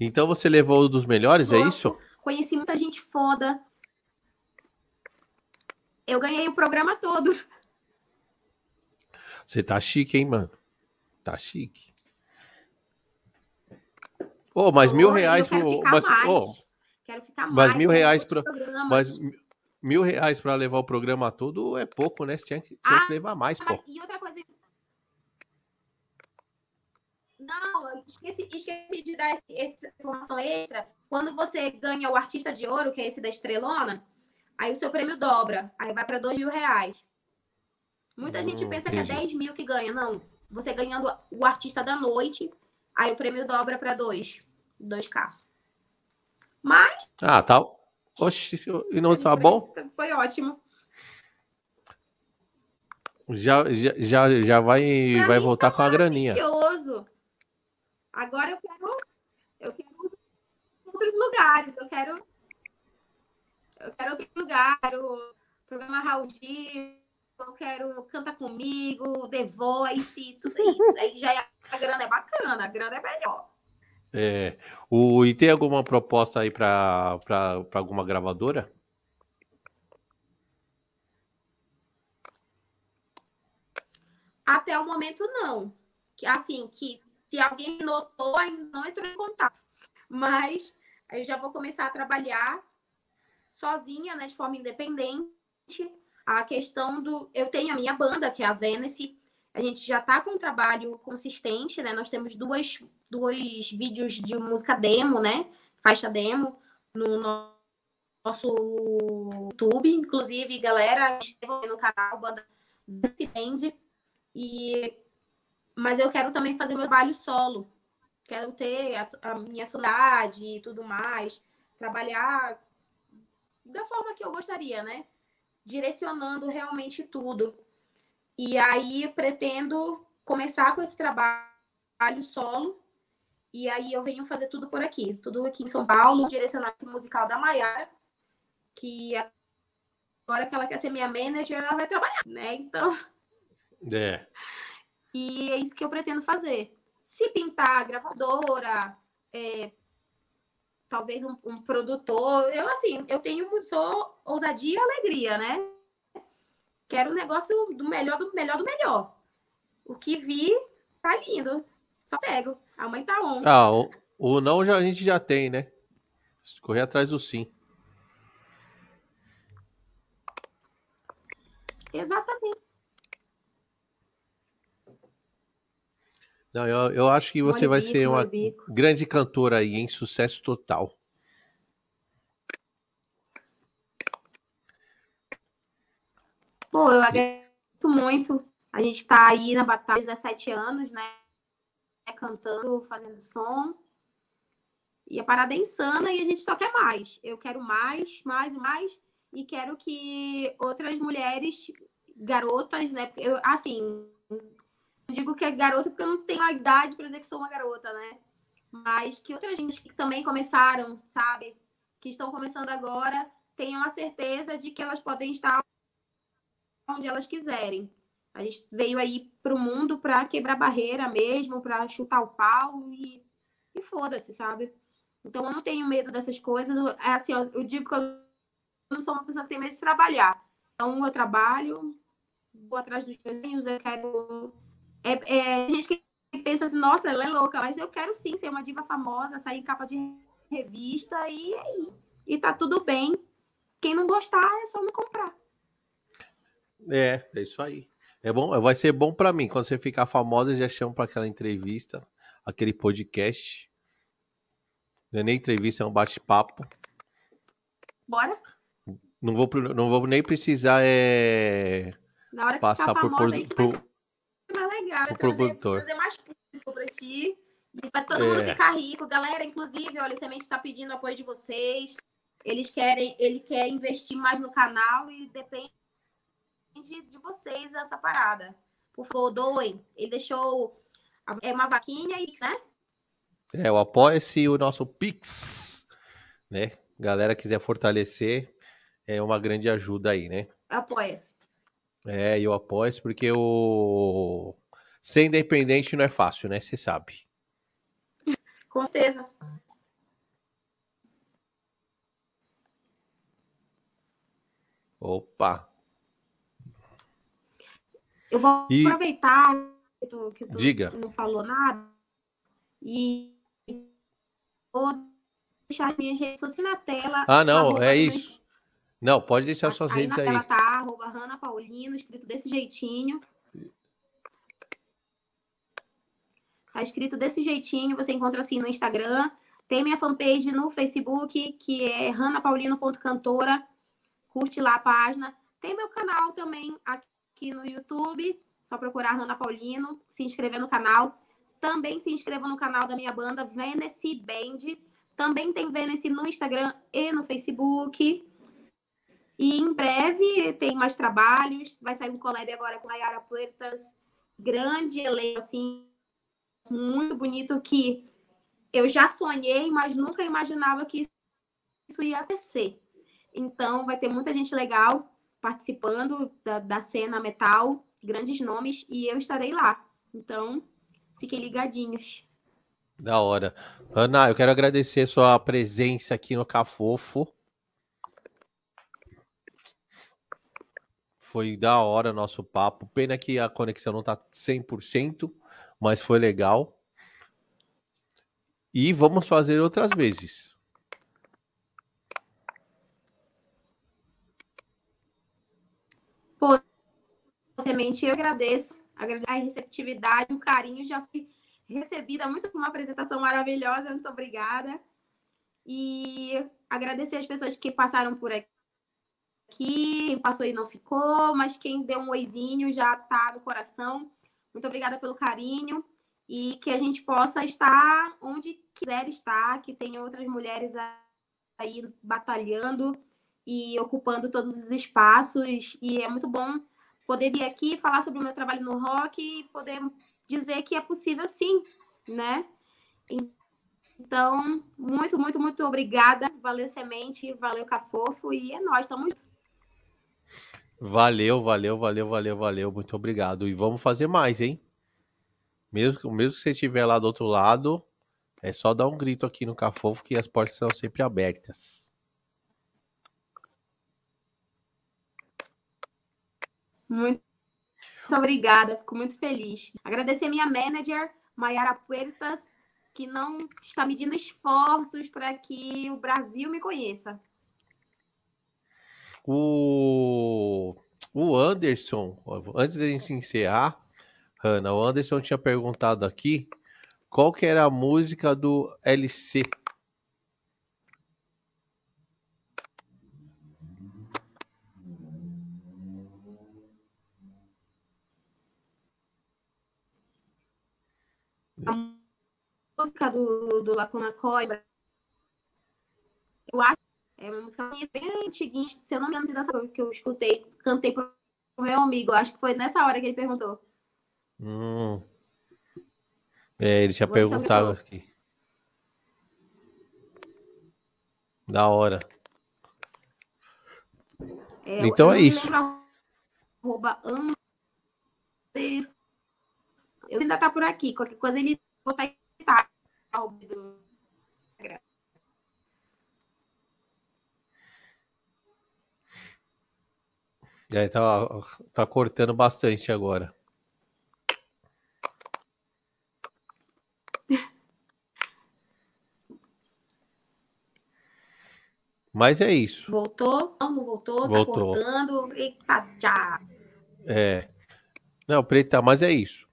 Então você levou um dos melhores, é isso? Conheci muita gente foda. Eu ganhei o programa todo. Você tá chique, hein, mano? Tá chique. Ô, oh, mas mil reais pro. Mas, oh, quero ficar mais. Mas mil reais pro. Mas mil reais pra levar o programa todo é pouco, né? Você tinha que, tinha ah, que levar mais, pô. E outra coisa não, esqueci, esqueci de dar essa informação extra. Quando você ganha o artista de ouro, que é esse da estrelona, aí o seu prêmio dobra. Aí vai para dois mil reais. Muita hum, gente pensa entendi. que é 10 mil que ganha. Não. Você ganhando o artista da noite, aí o prêmio dobra para dois. Dois k Mas. Ah, tá. Oxe, e não tá bom? Foi ótimo. Já, já, já, vai, vai voltar tá com a graninha. Agora eu quero, eu quero outros lugares, eu quero, eu quero outro lugar, o programa Raul Gil, eu quero Canta Comigo, The Voice, tudo isso. Aí já é, a grana é bacana, a grana é melhor. É, o, e tem alguma proposta aí para alguma gravadora? Até o momento, não. Assim, que se alguém notou, ainda não entrou em contato. Mas eu já vou começar a trabalhar sozinha, né, de forma independente. A questão do. Eu tenho a minha banda, que é a Venice. A gente já está com um trabalho consistente, né? Nós temos duas, dois vídeos de música demo, né? Faixa demo no nosso YouTube. Inclusive, galera, no canal Banda Band. E mas eu quero também fazer meu trabalho solo. Quero ter a, a minha soledade e tudo mais, trabalhar da forma que eu gostaria, né? Direcionando realmente tudo. E aí pretendo começar com esse trabalho solo. E aí eu venho fazer tudo por aqui, tudo aqui em São Paulo, direcionado musical da Maiara, que agora que ela quer ser minha manager, ela vai trabalhar, né? Então. É. E é isso que eu pretendo fazer. Se pintar gravadora, é, talvez um, um, produtor. Eu, assim, eu tenho sou ousadia e alegria, né? Quero um negócio do melhor, do melhor, do melhor. O que vi, tá lindo. Só pego. A mãe tá on. Ah, o, o não já, a gente já tem, né? Correr atrás do sim. Exatamente. Não, eu, eu acho que você vai ser uma grande cantora aí, em sucesso total. Pô, eu agradeço muito. A gente está aí na batalha há 17 anos, né? Cantando, fazendo som. E a parada é insana e a gente só quer mais. Eu quero mais, mais mais. E quero que outras mulheres, garotas, né? Eu, assim, digo que é garota porque eu não tenho a idade para dizer que sou uma garota, né? Mas que outras gente que também começaram, sabe? Que estão começando agora, tenham a certeza de que elas podem estar onde elas quiserem. A gente veio aí para o mundo para quebrar barreira mesmo, para chutar o pau e, e foda-se, sabe? Então eu não tenho medo dessas coisas. É assim, eu digo que eu não sou uma pessoa que tem medo de trabalhar. Então eu trabalho, vou atrás dos meus eu quero é, é, gente que pensa assim, nossa, ela é louca, mas eu quero sim ser uma diva famosa, sair em capa de revista e, e tá tudo bem. Quem não gostar é só me comprar. É, é isso aí. É bom, vai ser bom para mim quando você ficar famosa, já chamo para aquela entrevista, aquele podcast. Não é nem entrevista, é um bate-papo. Bora? Não vou, não vou nem precisar é, passar por, por, por, legal. O produtor. Fazer mais público para ti. Para todo é. mundo ficar rico. Galera, inclusive, olha, o Semente está pedindo apoio de vocês. Eles querem, ele quer investir mais no canal e depende de vocês essa parada. Por favor, doem. Ele deixou é uma vaquinha e, né? É, o apoia-se o nosso Pix, né? Galera quiser fortalecer, é uma grande ajuda aí, né? Apoia-se. É, eu apoio porque o Ser independente não é fácil, né? Você sabe. Com certeza. Opa. Eu vou e... aproveitar que tu, que tu Diga. não falou nada e vou deixar minhas redes sociais na tela. Ah, não, é isso. Não, pode deixar suas aí redes na aí. Tela tá, arroba Hanna Paulino, escrito desse jeitinho. Tá escrito desse jeitinho, você encontra assim no Instagram. Tem minha fanpage no Facebook, que é ranapaulino.cantora. Curte lá a página. Tem meu canal também aqui no YouTube. Só procurar Rana Paulino, se inscrever no canal. Também se inscreva no canal da minha banda Venice Band. Também tem Venice no Instagram e no Facebook. E em breve tem mais trabalhos. Vai sair um collab agora com a Yara Puertas. Grande elenco, assim, muito bonito que eu já sonhei, mas nunca imaginava que isso ia acontecer. Então, vai ter muita gente legal participando da, da cena metal, grandes nomes, e eu estarei lá. Então, fiquem ligadinhos. Da hora. Ana, eu quero agradecer sua presença aqui no Cafofo. Foi da hora nosso papo. Pena que a conexão não tá 100%, mas foi legal. E vamos fazer outras vezes. Pô, semente, eu agradeço a receptividade, o carinho, já fui recebida muito com uma apresentação maravilhosa, muito obrigada. E agradecer as pessoas que passaram por aqui, quem passou e não ficou, mas quem deu um oizinho já tá no coração. Muito obrigada pelo carinho e que a gente possa estar onde quiser estar, que tenha outras mulheres aí batalhando e ocupando todos os espaços. E é muito bom poder vir aqui falar sobre o meu trabalho no rock e poder dizer que é possível sim, né? Então, muito, muito, muito obrigada. Valeu, Semente, valeu, Cafofo, e é nóis, tamo junto. Valeu, valeu, valeu, valeu, valeu. Muito obrigado. E vamos fazer mais, hein? Mesmo, mesmo que você estiver lá do outro lado, É só dar um grito aqui no Cafofo que as portas são sempre abertas. Muito obrigada, fico muito feliz. Agradecer a minha manager, Mayara Puertas, que não está medindo esforços para que o Brasil me conheça. O, o Anderson, antes de gente encerrar, Hanna, o Anderson tinha perguntado aqui qual que era a música do LC. Música do, do Lacuna Coy, eu acho é uma música bem antiguinha, se eu não me engano, dessa que eu escutei, cantei pro meu amigo. Acho que foi nessa hora que ele perguntou. Hum. É, ele tinha Vou perguntado aqui. Da hora. É, então é isso. Arroba eu ainda tá por aqui. Qualquer coisa ele botar em tá, É, tá, tá cortando bastante agora. Mas é isso. Voltou? Não, não voltou? Tá voltou. Tá cortando. Eita, já. É. Não, preta, mas é isso.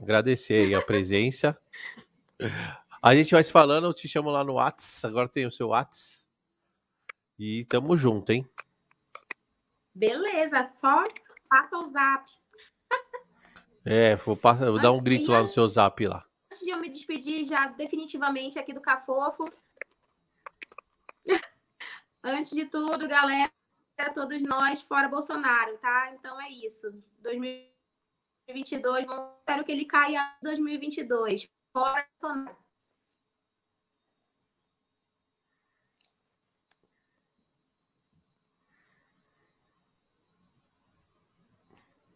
Agradecer aí a presença. A gente vai se falando, eu te chamo lá no Whats. Agora tem o seu Whats. E tamo junto, hein? Beleza, só passa o zap. É, vou, passar, vou dar um grito lá no seu zap lá. Antes de eu me despedir já definitivamente aqui do Cafofo. Antes de tudo, galera, todos nós fora Bolsonaro, tá? Então é isso. 2022, espero que ele caia em 2022. Fora Bolsonaro.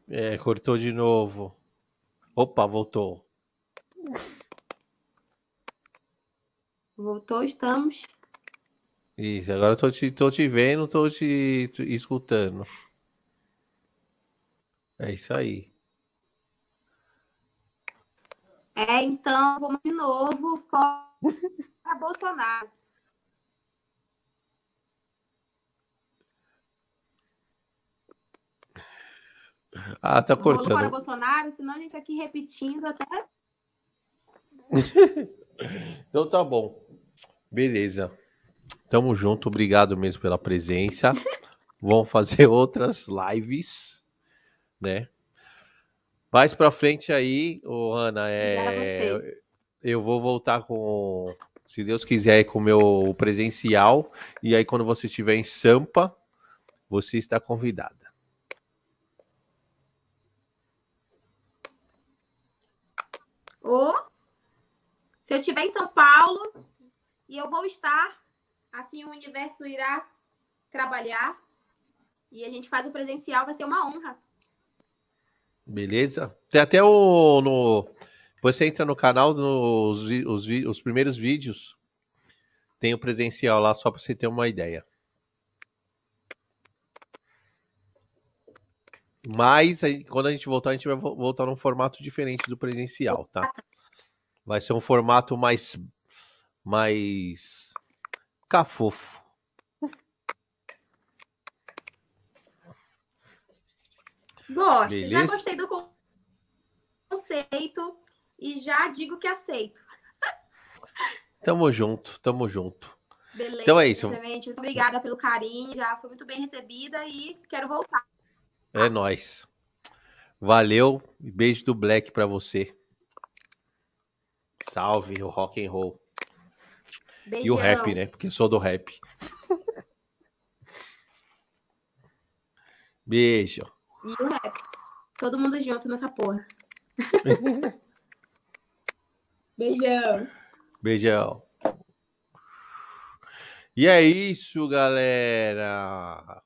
É, cortou de novo. Opa, voltou. Voltou, estamos. Isso, agora eu tô te, tô te vendo, tô te, te escutando. É isso aí. É, então, vamos de novo. Fora Bolsonaro. Ah, tá cortando. Vamos para Bolsonaro, senão a gente aqui repetindo até. então tá bom. Beleza. Tamo junto, obrigado mesmo pela presença. Vamos fazer outras lives, né? Mais pra frente aí, ô Ana, é... eu vou voltar com, se Deus quiser, com o meu presencial. E aí, quando você estiver em Sampa, você está convidada. Ou se eu estiver em São Paulo e eu vou estar, assim o universo irá trabalhar e a gente faz o presencial, vai ser uma honra. Beleza? Tem até o. No, você entra no canal, nos os, os primeiros vídeos, tem o presencial lá, só para você ter uma ideia. Mas aí, quando a gente voltar, a gente vai voltar num formato diferente do presencial, tá? Vai ser um formato mais. mais. cafofo. Gosto, Beleza? já gostei do conceito e já digo que aceito. Tamo junto, tamo junto. Beleza, então é isso. Muito obrigada pelo carinho, já foi muito bem recebida e quero voltar. É nós. Valeu e beijo do Black para você. Salve o rock and roll. Beijão. E o rap, né? Porque eu sou do rap. Beijo. E o rap. Todo mundo junto nessa porra. Beijão. Beijão. E é isso, galera.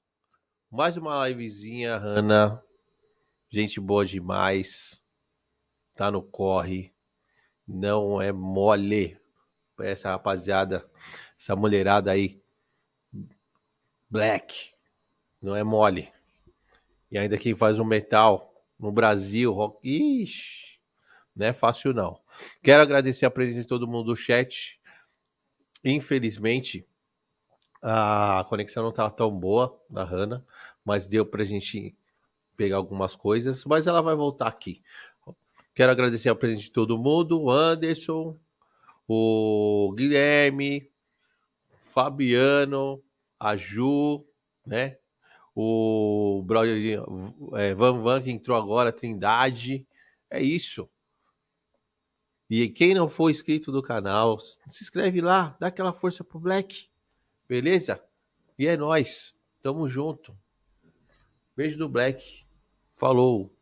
Mais uma livezinha, Hanna. Gente boa demais. Tá no corre. Não é mole. essa rapaziada, essa mulherada aí. Black. Não é mole. E ainda quem faz o metal no Brasil, rock. Ixi, não é fácil não. Quero agradecer a presença de todo mundo do chat. Infelizmente, a conexão não estava tão boa da Hanna, mas deu pra gente pegar algumas coisas, mas ela vai voltar aqui. Quero agradecer a presença de todo mundo, o Anderson, o Guilherme, Fabiano, a Ju, né? O brother é, Van Van que entrou agora, Trindade. É isso. E quem não for inscrito do canal, se inscreve lá, dá aquela força pro Black. Beleza? E é nós. Tamo junto. Beijo do Black. Falou.